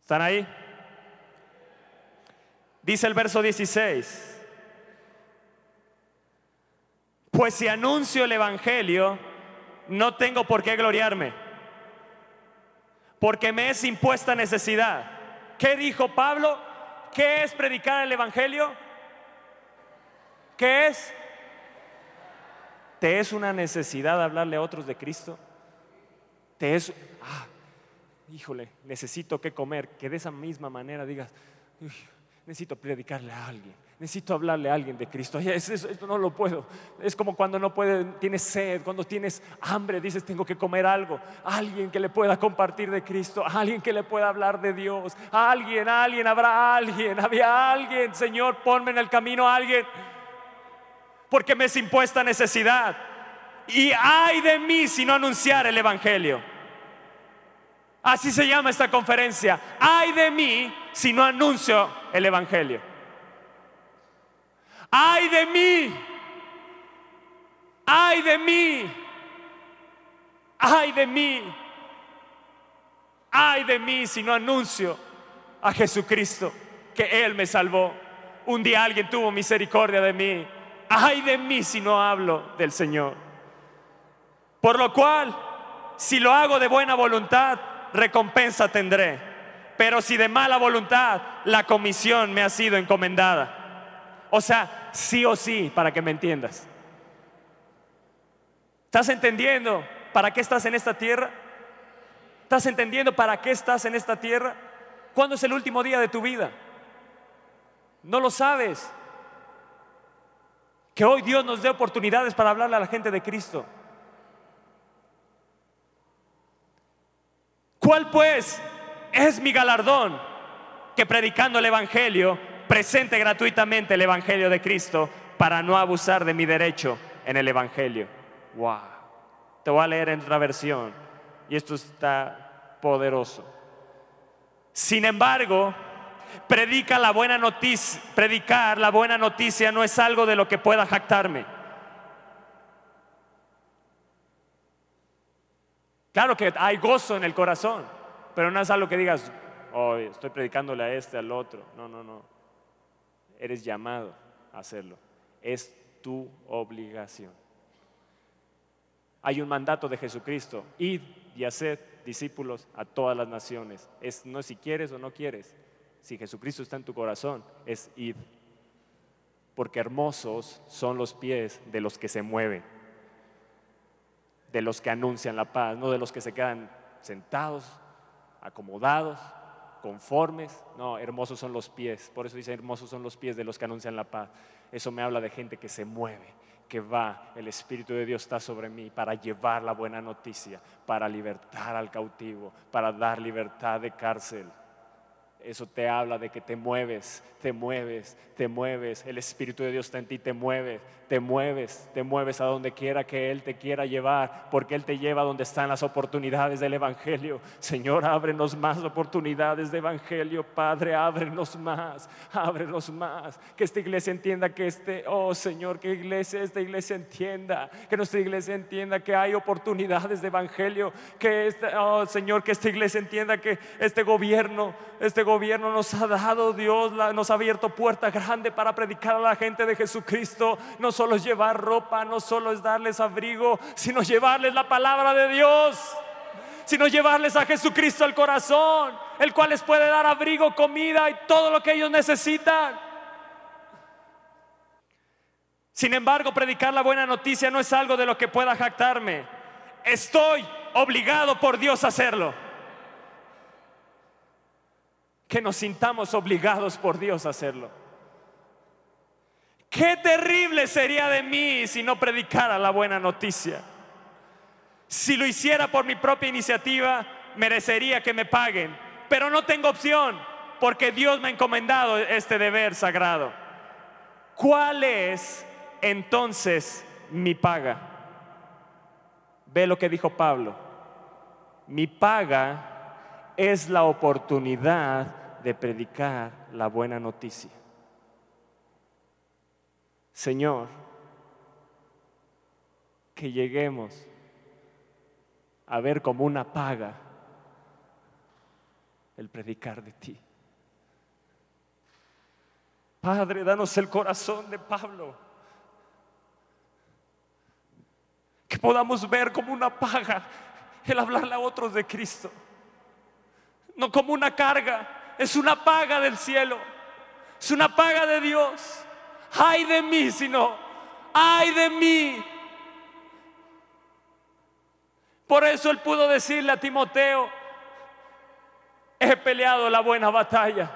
¿Están ahí? Dice el verso 16. Pues si anuncio el Evangelio, no tengo por qué gloriarme, porque me es impuesta necesidad. ¿Qué dijo Pablo? ¿Qué es predicar el Evangelio? ¿Qué es? ¿Te es una necesidad hablarle a otros de Cristo? ¿Te es, ah, híjole, necesito que comer? Que de esa misma manera digas, necesito predicarle a alguien, necesito hablarle a alguien de Cristo. Esto no lo puedo. Es como cuando no puedes, tienes sed, cuando tienes hambre, dices, tengo que comer algo. Alguien que le pueda compartir de Cristo, alguien que le pueda hablar de Dios. Alguien, alguien, habrá alguien, había alguien. Señor, ponme en el camino a alguien. Porque me es impuesta necesidad. Y ay de mí si no anunciar el Evangelio. Así se llama esta conferencia. Ay de mí si no anuncio el Evangelio. Ay de mí. Ay de mí. Ay de mí. Ay de mí si no anuncio a Jesucristo que Él me salvó. Un día alguien tuvo misericordia de mí. Ay de mí si no hablo del Señor. Por lo cual, si lo hago de buena voluntad, recompensa tendré. Pero si de mala voluntad, la comisión me ha sido encomendada. O sea, sí o sí, para que me entiendas. ¿Estás entendiendo para qué estás en esta tierra? ¿Estás entendiendo para qué estás en esta tierra? ¿Cuándo es el último día de tu vida? No lo sabes. Que hoy Dios nos dé oportunidades para hablarle a la gente de Cristo. ¿Cuál pues es mi galardón? Que predicando el Evangelio, presente gratuitamente el Evangelio de Cristo para no abusar de mi derecho en el Evangelio. Wow. Te voy a leer en otra versión y esto está poderoso. Sin embargo, predica la buena noticia, predicar la buena noticia no es algo de lo que pueda jactarme. Claro que hay gozo en el corazón, pero no es algo que digas, oh, estoy predicándole a este, al otro. No, no, no. Eres llamado a hacerlo. Es tu obligación. Hay un mandato de Jesucristo, id y haced discípulos a todas las naciones. Es no si quieres o no quieres. Si Jesucristo está en tu corazón, es id. Porque hermosos son los pies de los que se mueven, de los que anuncian la paz, no de los que se quedan sentados, acomodados, conformes. No, hermosos son los pies. Por eso dice, hermosos son los pies de los que anuncian la paz. Eso me habla de gente que se mueve, que va, el Espíritu de Dios está sobre mí para llevar la buena noticia, para libertar al cautivo, para dar libertad de cárcel. Eso te habla de que te mueves, te mueves, te mueves. El Espíritu de Dios está en ti, te mueves, te mueves, te mueves a donde quiera que Él te quiera llevar, porque Él te lleva donde están las oportunidades del Evangelio. Señor, ábrenos más oportunidades de Evangelio, Padre, ábrenos más, ábrenos más. Que esta iglesia entienda que este, oh Señor, que iglesia, esta iglesia entienda, que nuestra iglesia entienda que hay oportunidades de Evangelio, que esta, oh Señor, que esta iglesia entienda que este gobierno, este gobierno nos ha dado Dios, nos ha abierto puerta grande para predicar a la gente de Jesucristo. Nos solo es llevar ropa, no solo es darles abrigo, sino llevarles la palabra de Dios, sino llevarles a Jesucristo al corazón, el cual les puede dar abrigo, comida y todo lo que ellos necesitan. Sin embargo, predicar la buena noticia no es algo de lo que pueda jactarme. Estoy obligado por Dios a hacerlo. Que nos sintamos obligados por Dios a hacerlo. Qué terrible sería de mí si no predicara la buena noticia. Si lo hiciera por mi propia iniciativa, merecería que me paguen, pero no tengo opción porque Dios me ha encomendado este deber sagrado. ¿Cuál es entonces mi paga? Ve lo que dijo Pablo. Mi paga es la oportunidad de predicar la buena noticia. Señor, que lleguemos a ver como una paga el predicar de ti. Padre, danos el corazón de Pablo. Que podamos ver como una paga el hablarle a otros de Cristo. No como una carga, es una paga del cielo. Es una paga de Dios ay de mí, sino, ay de mí. Por eso él pudo decirle a Timoteo, he peleado la buena batalla,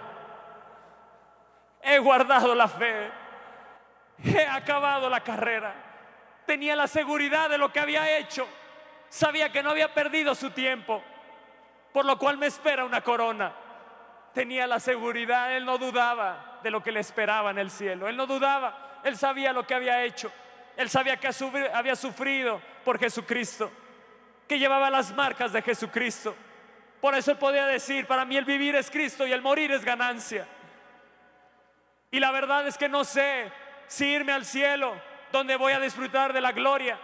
he guardado la fe, he acabado la carrera, tenía la seguridad de lo que había hecho, sabía que no había perdido su tiempo, por lo cual me espera una corona. Tenía la seguridad, él no dudaba de lo que le esperaba en el cielo. Él no dudaba. Él sabía lo que había hecho. Él sabía que había sufrido por Jesucristo, que llevaba las marcas de Jesucristo. Por eso él podía decir, para mí el vivir es Cristo y el morir es ganancia. Y la verdad es que no sé si irme al cielo, donde voy a disfrutar de la gloria,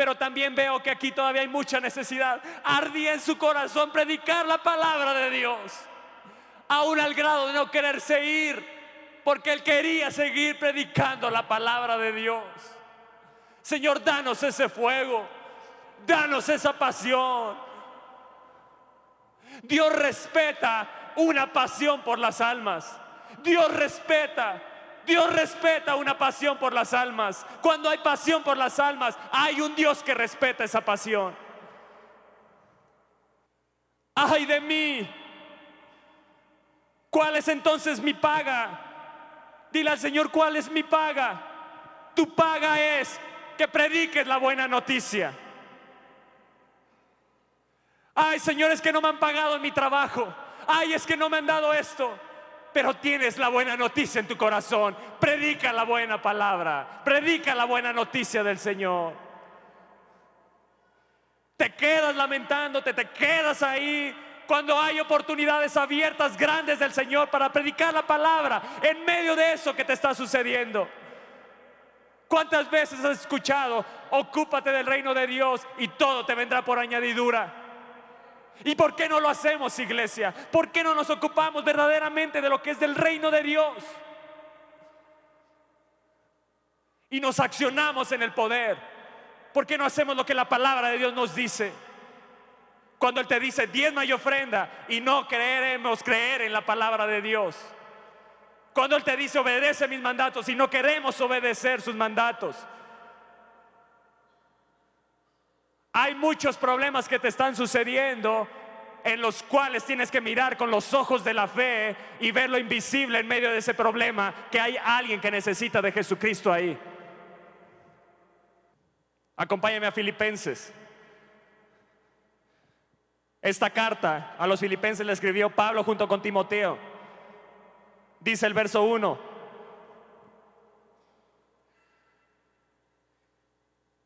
pero también veo que aquí todavía hay mucha necesidad. Ardía en su corazón predicar la palabra de Dios, aún al grado de no quererse ir, porque él quería seguir predicando la palabra de Dios. Señor, danos ese fuego, danos esa pasión. Dios respeta una pasión por las almas. Dios respeta, Dios respeta una pasión por las almas. Cuando hay pasión por las almas, hay un Dios que respeta esa pasión. Ay de mí. ¿Cuál es entonces mi paga? Dile al Señor, ¿cuál es mi paga? Tu paga es que prediques la buena noticia. Ay, señores que no me han pagado en mi trabajo. Ay, es que no me han dado esto. Pero tienes la buena noticia en tu corazón. Predica la buena palabra. Predica la buena noticia del Señor. Te quedas lamentándote, te quedas ahí cuando hay oportunidades abiertas grandes del Señor para predicar la palabra en medio de eso que te está sucediendo. ¿Cuántas veces has escuchado, ocúpate del reino de Dios y todo te vendrá por añadidura? ¿Y por qué no lo hacemos, iglesia? ¿Por qué no nos ocupamos verdaderamente de lo que es del reino de Dios? Y nos accionamos en el poder. ¿Por qué no hacemos lo que la palabra de Dios nos dice? Cuando Él te dice diezma y ofrenda y no queremos creer en la palabra de Dios. Cuando Él te dice obedece mis mandatos y no queremos obedecer sus mandatos. Hay muchos problemas que te están sucediendo en los cuales tienes que mirar con los ojos de la fe y ver lo invisible en medio de ese problema, que hay alguien que necesita de Jesucristo ahí. Acompáñame a Filipenses. Esta carta a los filipenses le escribió Pablo junto con Timoteo. Dice el verso 1.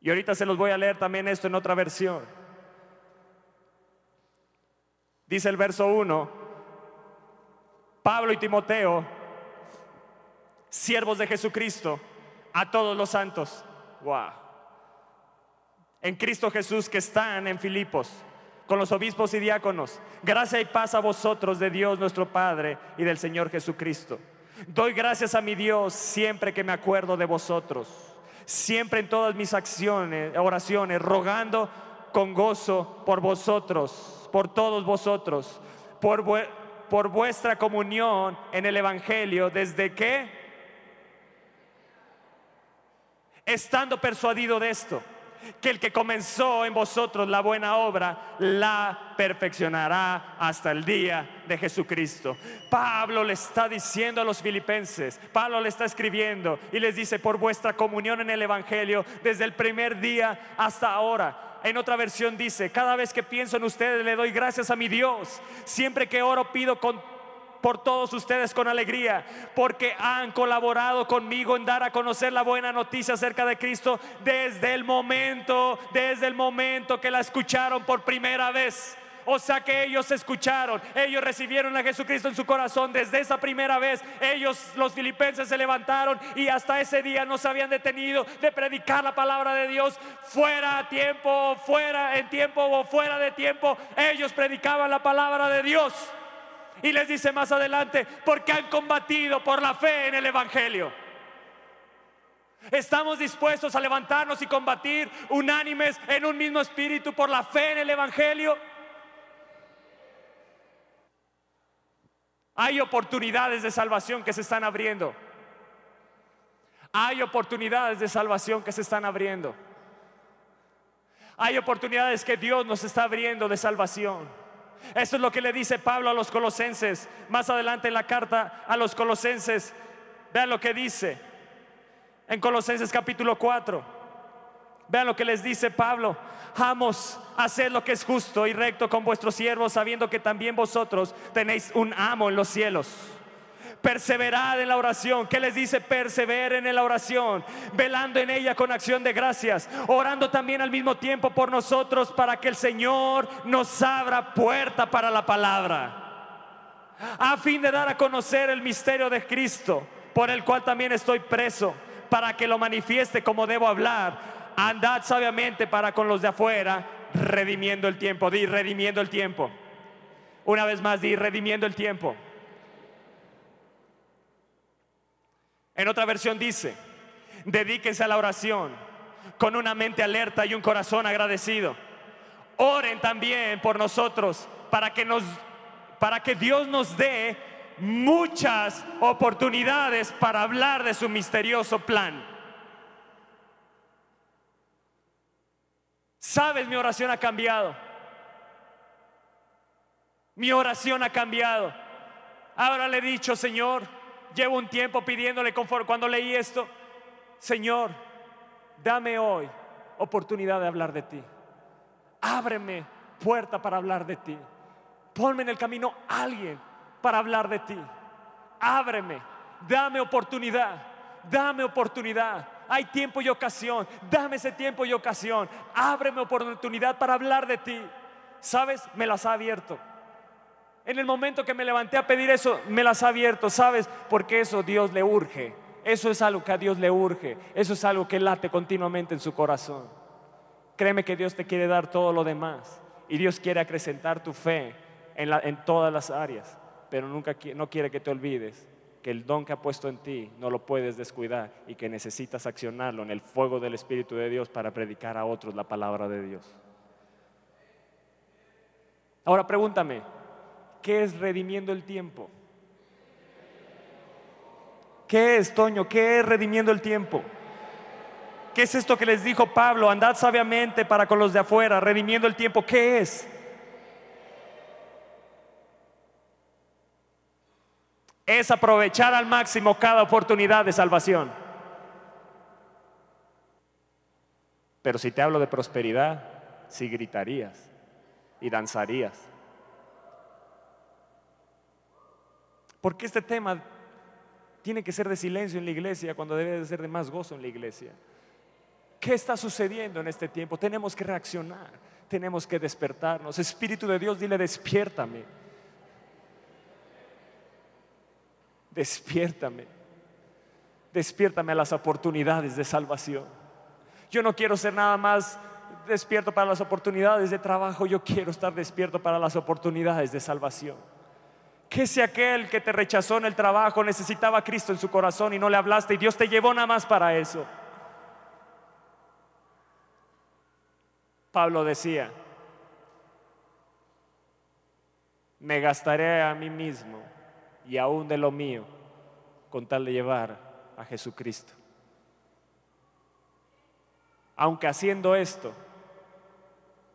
Y ahorita se los voy a leer también esto en otra versión. Dice el verso 1, Pablo y Timoteo, siervos de Jesucristo, a todos los santos. Wow. En Cristo Jesús que están en Filipos, con los obispos y diáconos. Gracia y paz a vosotros de Dios nuestro Padre y del Señor Jesucristo. Doy gracias a mi Dios siempre que me acuerdo de vosotros siempre en todas mis acciones, oraciones, rogando con gozo por vosotros, por todos vosotros, por, por vuestra comunión en el Evangelio, desde que, estando persuadido de esto, que el que comenzó en vosotros la buena obra la perfeccionará hasta el día de Jesucristo. Pablo le está diciendo a los filipenses, Pablo le está escribiendo y les dice, por vuestra comunión en el Evangelio, desde el primer día hasta ahora. En otra versión dice, cada vez que pienso en ustedes le doy gracias a mi Dios. Siempre que oro pido con por todos ustedes con alegría, porque han colaborado conmigo en dar a conocer la buena noticia acerca de Cristo desde el momento, desde el momento que la escucharon por primera vez. O sea que ellos escucharon, ellos recibieron a Jesucristo en su corazón desde esa primera vez. Ellos, los filipenses, se levantaron y hasta ese día no se habían detenido de predicar la palabra de Dios fuera a tiempo, fuera en tiempo o fuera de tiempo. Ellos predicaban la palabra de Dios. Y les dice más adelante, porque han combatido por la fe en el Evangelio. Estamos dispuestos a levantarnos y combatir unánimes en un mismo espíritu por la fe en el Evangelio. Hay oportunidades de salvación que se están abriendo. Hay oportunidades de salvación que se están abriendo. Hay oportunidades que Dios nos está abriendo de salvación. Eso es lo que le dice Pablo a los colosenses. Más adelante en la carta a los colosenses, vean lo que dice en Colosenses capítulo 4. Vean lo que les dice Pablo. Vamos a hacer lo que es justo y recto con vuestros siervos, sabiendo que también vosotros tenéis un amo en los cielos. Perseverad en la oración. ¿Qué les dice? Perseveren en la oración, velando en ella con acción de gracias, orando también al mismo tiempo por nosotros para que el Señor nos abra puerta para la palabra, a fin de dar a conocer el misterio de Cristo, por el cual también estoy preso, para que lo manifieste como debo hablar. Andad sabiamente para con los de afuera, redimiendo el tiempo. Di, redimiendo el tiempo. Una vez más, di, redimiendo el tiempo. En otra versión dice, dedíquense a la oración con una mente alerta y un corazón agradecido. Oren también por nosotros para que para que Dios nos dé muchas oportunidades para hablar de su misterioso plan. Sabes, mi oración ha cambiado. Mi oración ha cambiado. Ahora le he dicho, Señor, Llevo un tiempo pidiéndole confort. Cuando leí esto, Señor, dame hoy oportunidad de hablar de ti. Ábreme puerta para hablar de ti. Ponme en el camino alguien para hablar de ti. Ábreme, dame oportunidad, dame oportunidad. Hay tiempo y ocasión, dame ese tiempo y ocasión. Ábreme oportunidad para hablar de ti. ¿Sabes? Me las ha abierto. En el momento que me levanté a pedir eso, me las ha abierto, ¿sabes? Porque eso Dios le urge. Eso es algo que a Dios le urge. Eso es algo que late continuamente en su corazón. Créeme que Dios te quiere dar todo lo demás. Y Dios quiere acrecentar tu fe en, en todas las áreas. Pero nunca no quiere que te olvides que el don que ha puesto en ti no lo puedes descuidar y que necesitas accionarlo en el fuego del Espíritu de Dios para predicar a otros la palabra de Dios. Ahora pregúntame, ¿Qué es redimiendo el tiempo? ¿Qué es, Toño? ¿Qué es redimiendo el tiempo? ¿Qué es esto que les dijo Pablo? Andad sabiamente para con los de afuera, redimiendo el tiempo. ¿Qué es? Es aprovechar al máximo cada oportunidad de salvación. Pero si te hablo de prosperidad, sí gritarías y danzarías. Porque este tema tiene que ser de silencio en la iglesia cuando debe de ser de más gozo en la iglesia? ¿Qué está sucediendo en este tiempo? Tenemos que reaccionar, tenemos que despertarnos. Espíritu de Dios, dile, despiértame. Despiértame. Despiértame a las oportunidades de salvación. Yo no quiero ser nada más despierto para las oportunidades de trabajo, yo quiero estar despierto para las oportunidades de salvación. Que si aquel que te rechazó en el trabajo necesitaba a Cristo en su corazón y no le hablaste y Dios te llevó nada más para eso. Pablo decía, me gastaré a mí mismo y aún de lo mío con tal de llevar a Jesucristo. Aunque haciendo esto,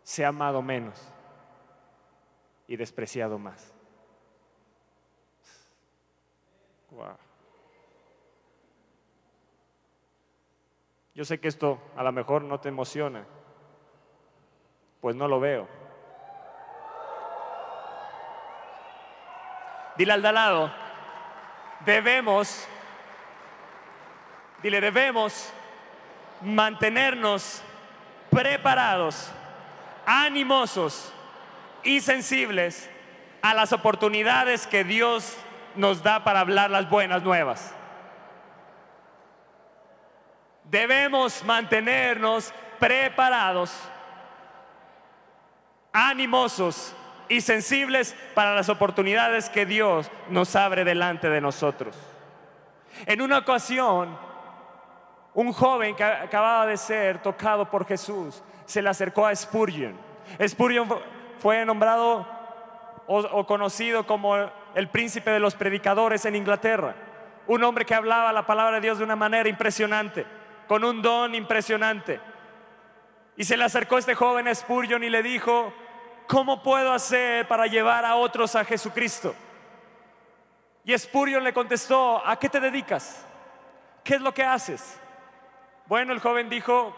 se amado menos y despreciado más. Yo sé que esto a lo mejor no te emociona, pues no lo veo. Dile al de lado, debemos, dile, debemos mantenernos preparados, animosos y sensibles a las oportunidades que Dios nos da para hablar las buenas nuevas. Debemos mantenernos preparados, animosos y sensibles para las oportunidades que Dios nos abre delante de nosotros. En una ocasión, un joven que acababa de ser tocado por Jesús se le acercó a Spurgeon. Spurgeon fue nombrado o, conocido como el príncipe de los predicadores en Inglaterra. Un hombre que hablaba la palabra de Dios de una manera impresionante, con un don impresionante. Y se le acercó este joven a Spurgeon y le dijo, ¿cómo puedo hacer para llevar a otros a Jesucristo? Y Spurgeon le contestó, ¿a qué te dedicas? ¿Qué es lo que haces? Bueno, el joven dijo,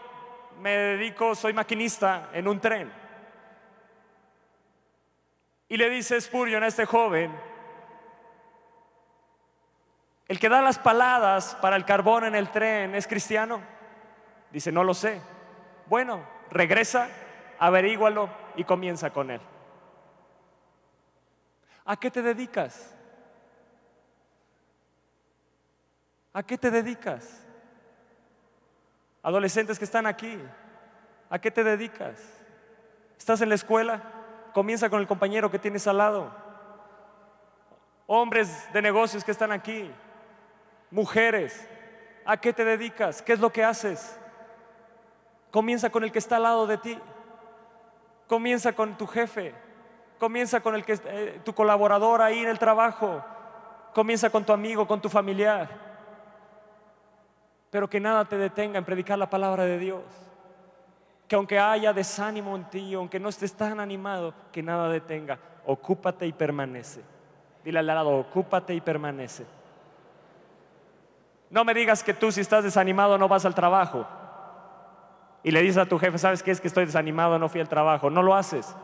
me dedico, soy maquinista en un tren. Y le dice Spurgeon a este joven, ¿El que da las paladas para el carbón en el tren es cristiano? Dice, no lo sé. Bueno, regresa, averígualo y comienza con él. ¿A qué te dedicas? ¿A qué te dedicas? Adolescentes que están aquí, ¿a qué te dedicas? ¿Estás en la escuela? Comienza con el compañero que tienes al lado. Hombres de negocios que están aquí, mujeres, ¿a qué te dedicas? ¿Qué es lo que haces? Comienza con el que está al lado de ti. Comienza con tu jefe. Comienza con el que eh, tu colaborador ahí en el trabajo. Comienza con tu amigo, con tu familiar. Pero que nada te detenga en predicar la palabra de Dios. Que aunque haya desánimo en ti, aunque no estés tan animado, que nada detenga. Ocúpate y permanece. Dile al lado, ocúpate y permanece. No me digas que tú si estás desanimado no vas al trabajo y le dices a tu jefe, ¿sabes qué es que estoy desanimado, no fui al trabajo? No lo haces.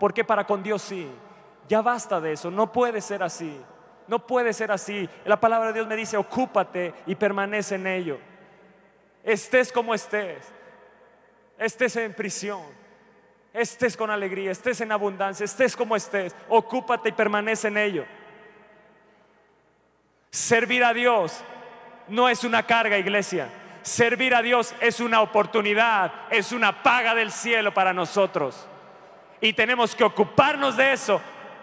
¿Por qué para con Dios sí? Ya basta de eso, no puede ser así. No puede ser así. La palabra de Dios me dice, ocúpate y permanece en ello. Estés como estés. Estés en prisión. Estés con alegría, estés en abundancia, estés como estés. Ocúpate y permanece en ello. Servir a Dios no es una carga, iglesia. Servir a Dios es una oportunidad, es una paga del cielo para nosotros. Y tenemos que ocuparnos de eso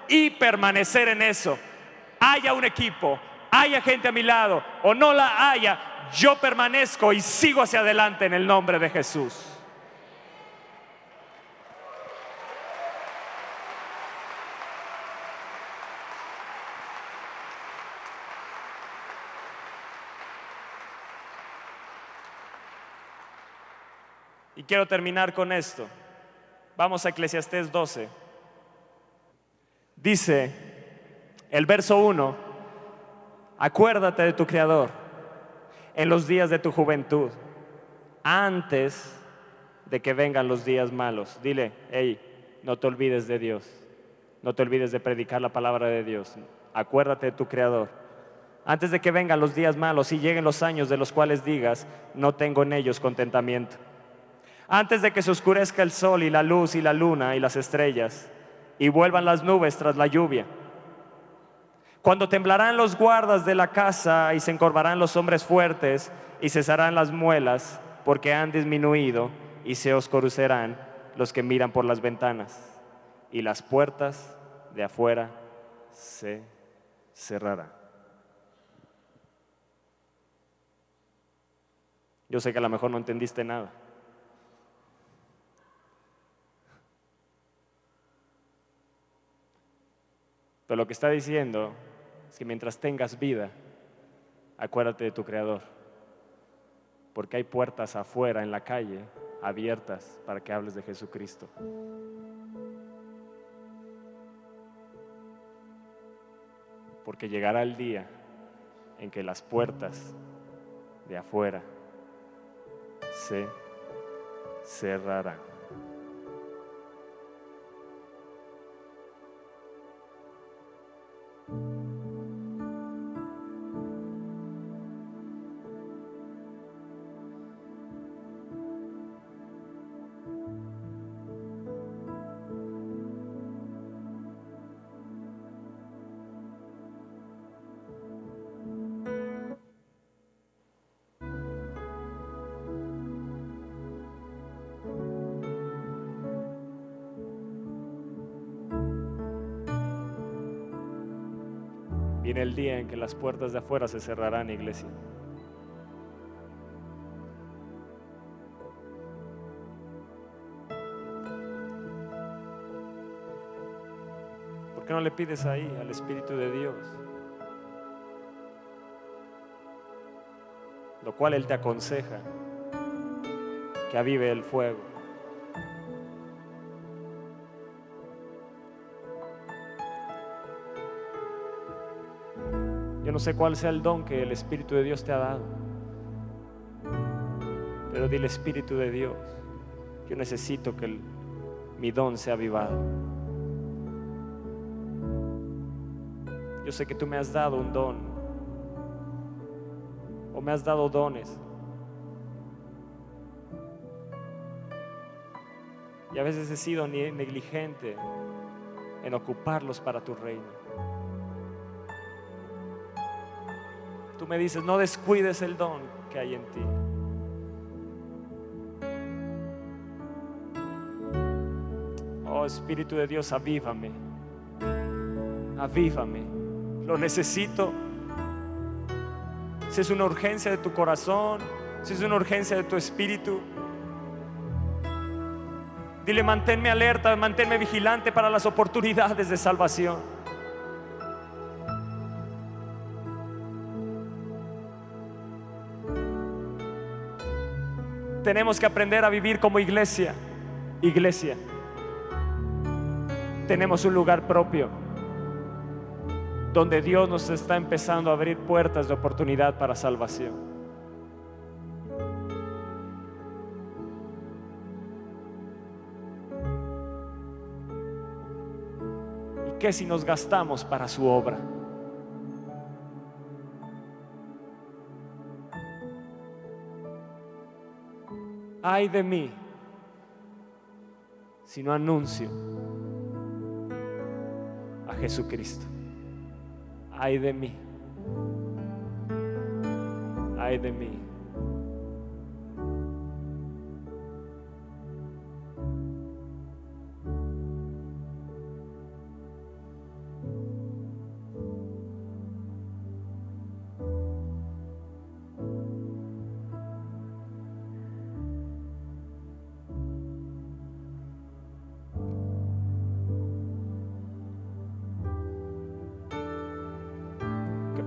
y permanecer en eso. Haya un equipo, haya gente a mi lado o no la haya, yo permanezco y sigo hacia adelante en el nombre de Jesús. Y quiero terminar con esto. Vamos a Eclesiastés 12. Dice el verso 1, acuérdate de tu Creador en los días de tu juventud, antes de que vengan los días malos. Dile, hey, no te olvides de Dios, no te olvides de predicar la palabra de Dios. Acuérdate de tu Creador. Antes de que vengan los días malos y lleguen los años de los cuales digas, no tengo en ellos contentamiento antes de que se oscurezca el sol y la luz y la luna y las estrellas, y vuelvan las nubes tras la lluvia. Cuando temblarán los guardas de la casa y se encorvarán los hombres fuertes y cesarán las muelas, porque han disminuido y se oscurecerán los que miran por las ventanas, y las puertas de afuera se cerrarán. Yo sé que a lo mejor no entendiste nada. Pero lo que está diciendo es que mientras tengas vida, acuérdate de tu Creador. Porque hay puertas afuera en la calle abiertas para que hables de Jesucristo. Porque llegará el día en que las puertas de afuera se cerrarán. El día en que las puertas de afuera se cerrarán, iglesia. ¿Por qué no le pides ahí al Espíritu de Dios? Lo cual Él te aconseja que avive el fuego. No sé cuál sea el don que el Espíritu de Dios te ha dado. Pero dile, Espíritu de Dios, yo necesito que mi don sea avivado. Yo sé que tú me has dado un don me has dado dones. Y a veces he sido negligente en ocuparlos para tu reino. Tú me dices, no descuides el don que hay en ti. Oh Espíritu de Dios, avívame. Avívame. Lo necesito. Si es una urgencia de tu corazón, si es una urgencia de tu espíritu, Dile, manténme alerta, manténme vigilante para las oportunidades de salvación. Tenemos que aprender a vivir como iglesia. Iglesia. Tenemos un lugar propio donde Dios nos está empezando a abrir puertas de oportunidad para salvación. qué si nos gastamos para su obra? Ay de mí si no anuncio a Jesucristo. Ay de mí. Ay de mí.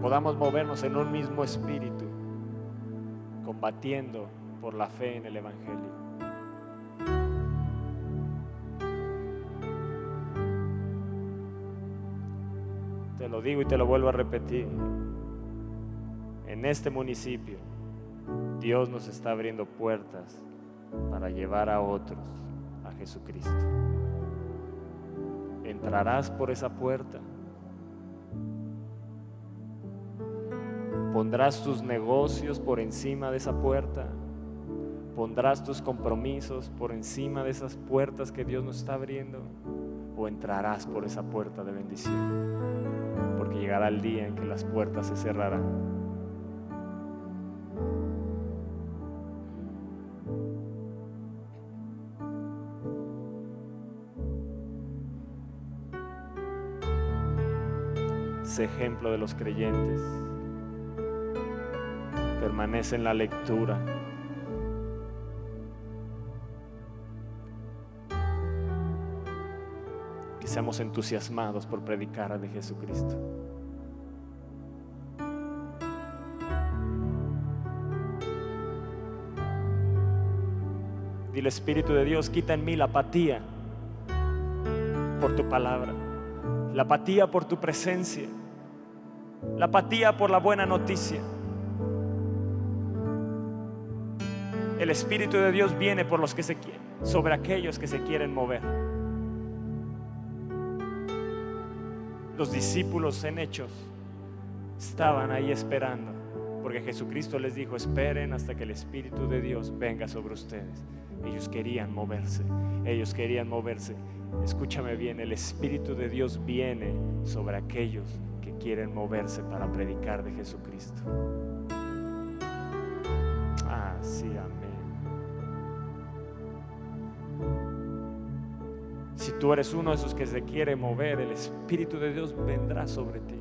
Podamos movernos en un mismo espíritu, combatiendo por la fe en el Evangelio. Te lo digo y te lo vuelvo a repetir. En este municipio, Dios nos está abriendo puertas para llevar a otros a Jesucristo. ¿Entrarás por esa puerta? Pondrás tus negocios por encima de esa puerta. Pondrás tus compromisos por encima de esas puertas que Dios nos está abriendo. O entrarás por esa puerta de bendición. Porque llegará el día en que las puertas se cerrarán. Ejemplo de los creyentes permanece en la lectura. Que seamos entusiasmados por predicar de Jesucristo. Dile Espíritu de Dios, quita en mí la apatía por tu palabra, la apatía por tu presencia, la apatía por la buena noticia. El Espíritu de Dios viene por los que se sobre aquellos que se quieren mover. Los discípulos en hechos estaban ahí esperando, porque Jesucristo les dijo, esperen hasta que el Espíritu de Dios venga sobre ustedes. Ellos querían moverse, ellos querían moverse. Escúchame bien, el Espíritu de Dios viene sobre aquellos que quieren moverse para predicar de Jesucristo. Ah, sí, amén. Tú eres uno de esos que se quiere mover, el Espíritu de Dios vendrá sobre ti.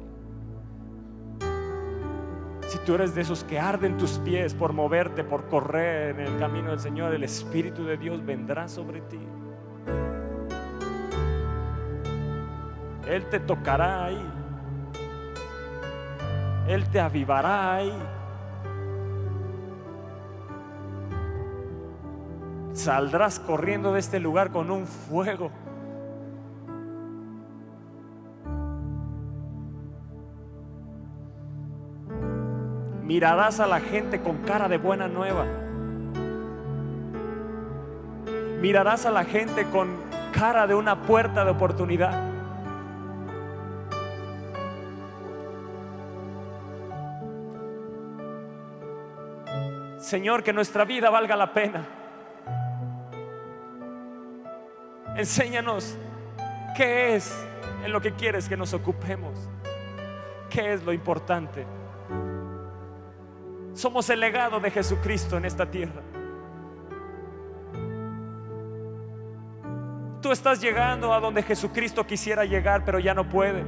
Si tú eres de esos que arden tus pies por moverte, por correr en el camino del Señor, el Espíritu de Dios vendrá sobre ti. Él te tocará ahí. Él te avivará ahí. Saldrás corriendo de este lugar con un fuego Mirarás a la gente con cara de buena nueva. Mirarás a la gente con cara de una puerta de oportunidad. Señor, que nuestra vida valga la pena. Enséñanos qué es en lo que quieres que nos ocupemos. ¿Qué es lo importante? Somos el legado de Jesucristo en esta tierra. Tú estás llegando a donde Jesucristo quisiera llegar, pero ya no puede.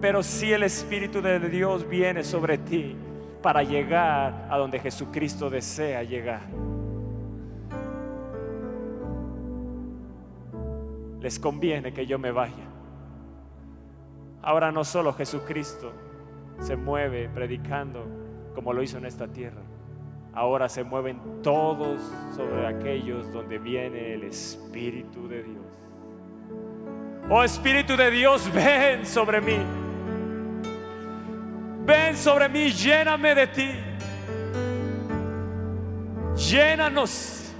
Pero si el Espíritu de Dios viene sobre ti para llegar a donde Jesucristo desea llegar. Les conviene que yo me vaya. Ahora no solo Jesucristo se mueve predicando como lo hizo en esta tierra. Ahora se mueven todos sobre aquellos donde viene el Espíritu de Dios. Oh Espíritu de Dios, ven sobre mí. Ven sobre mí, lléname de ti. Llénanos.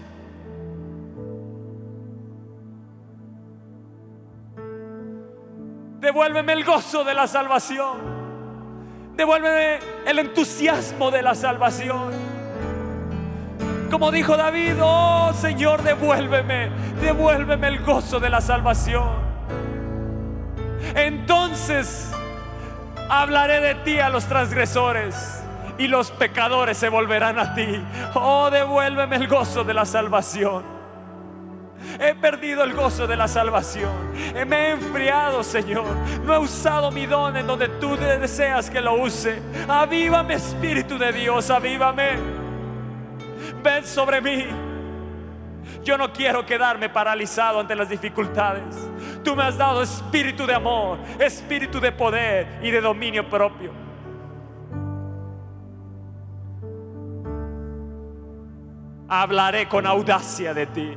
Devuélveme el gozo de la salvación. Devuélveme el entusiasmo de la salvación. Como dijo David, oh Señor, devuélveme, devuélveme el gozo de la salvación entonces hablaré de ti a los transgresores y los pecadores se volverán a ti. Oh, devuélveme el gozo de la salvación. He perdido el gozo de la salvación. Me he enfriado, Señor. No he usado mi don en donde tú deseas que lo use. Avívame, Espíritu de Dios, avívame. Ven sobre mí. Yo no quiero quedarme paralizado ante las dificultades. Tú me has dado espíritu de amor, espíritu de poder y de dominio propio. Hablaré con audacia de ti,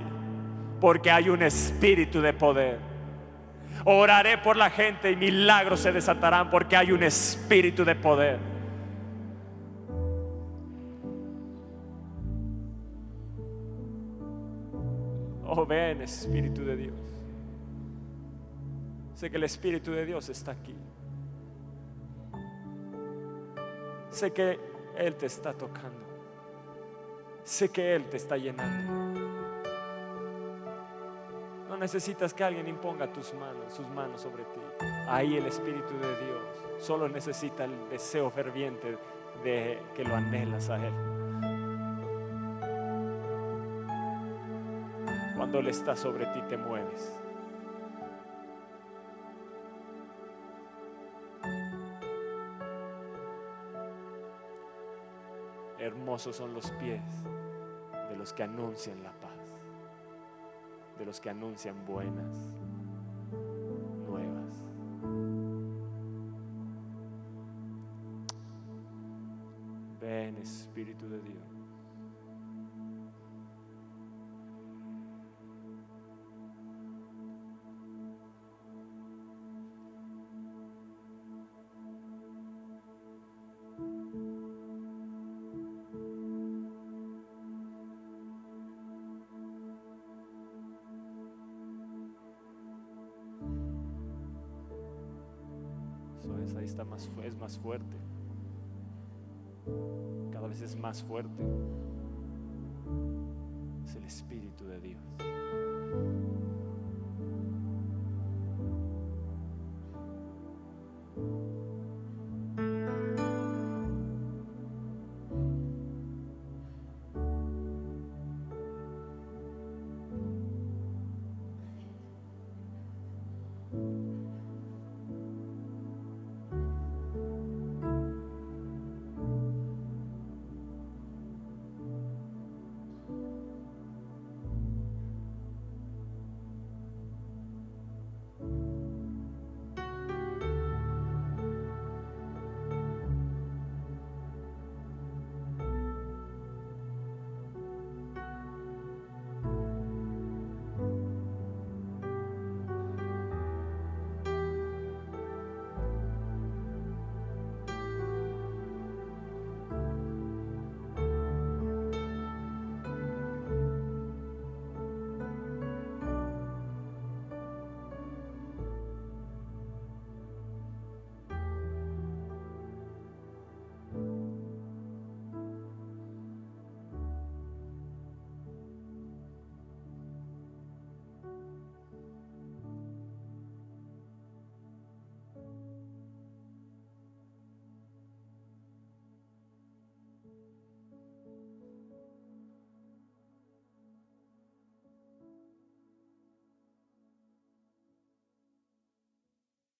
porque hay un espíritu de poder. Oraré por la gente y milagros se desatarán, porque hay un espíritu de poder. Oh, ven, Espíritu de Dios. Sé que el Espíritu de Dios está aquí. Sé que Él te está tocando. Sé que Él te está llenando. Necesitas que alguien imponga tus manos, sus manos sobre ti. Ahí el Espíritu de Dios solo necesita el deseo ferviente de que lo anhelas a Él. Cuando Él está sobre ti te mueves. Hermosos son los pies de los que anuncian la paz, de los que anuncian buenas nuevas. Ven Espíritu de Dios. Es más fuerte. Cada vez es más fuerte. Es el Espíritu de Dios.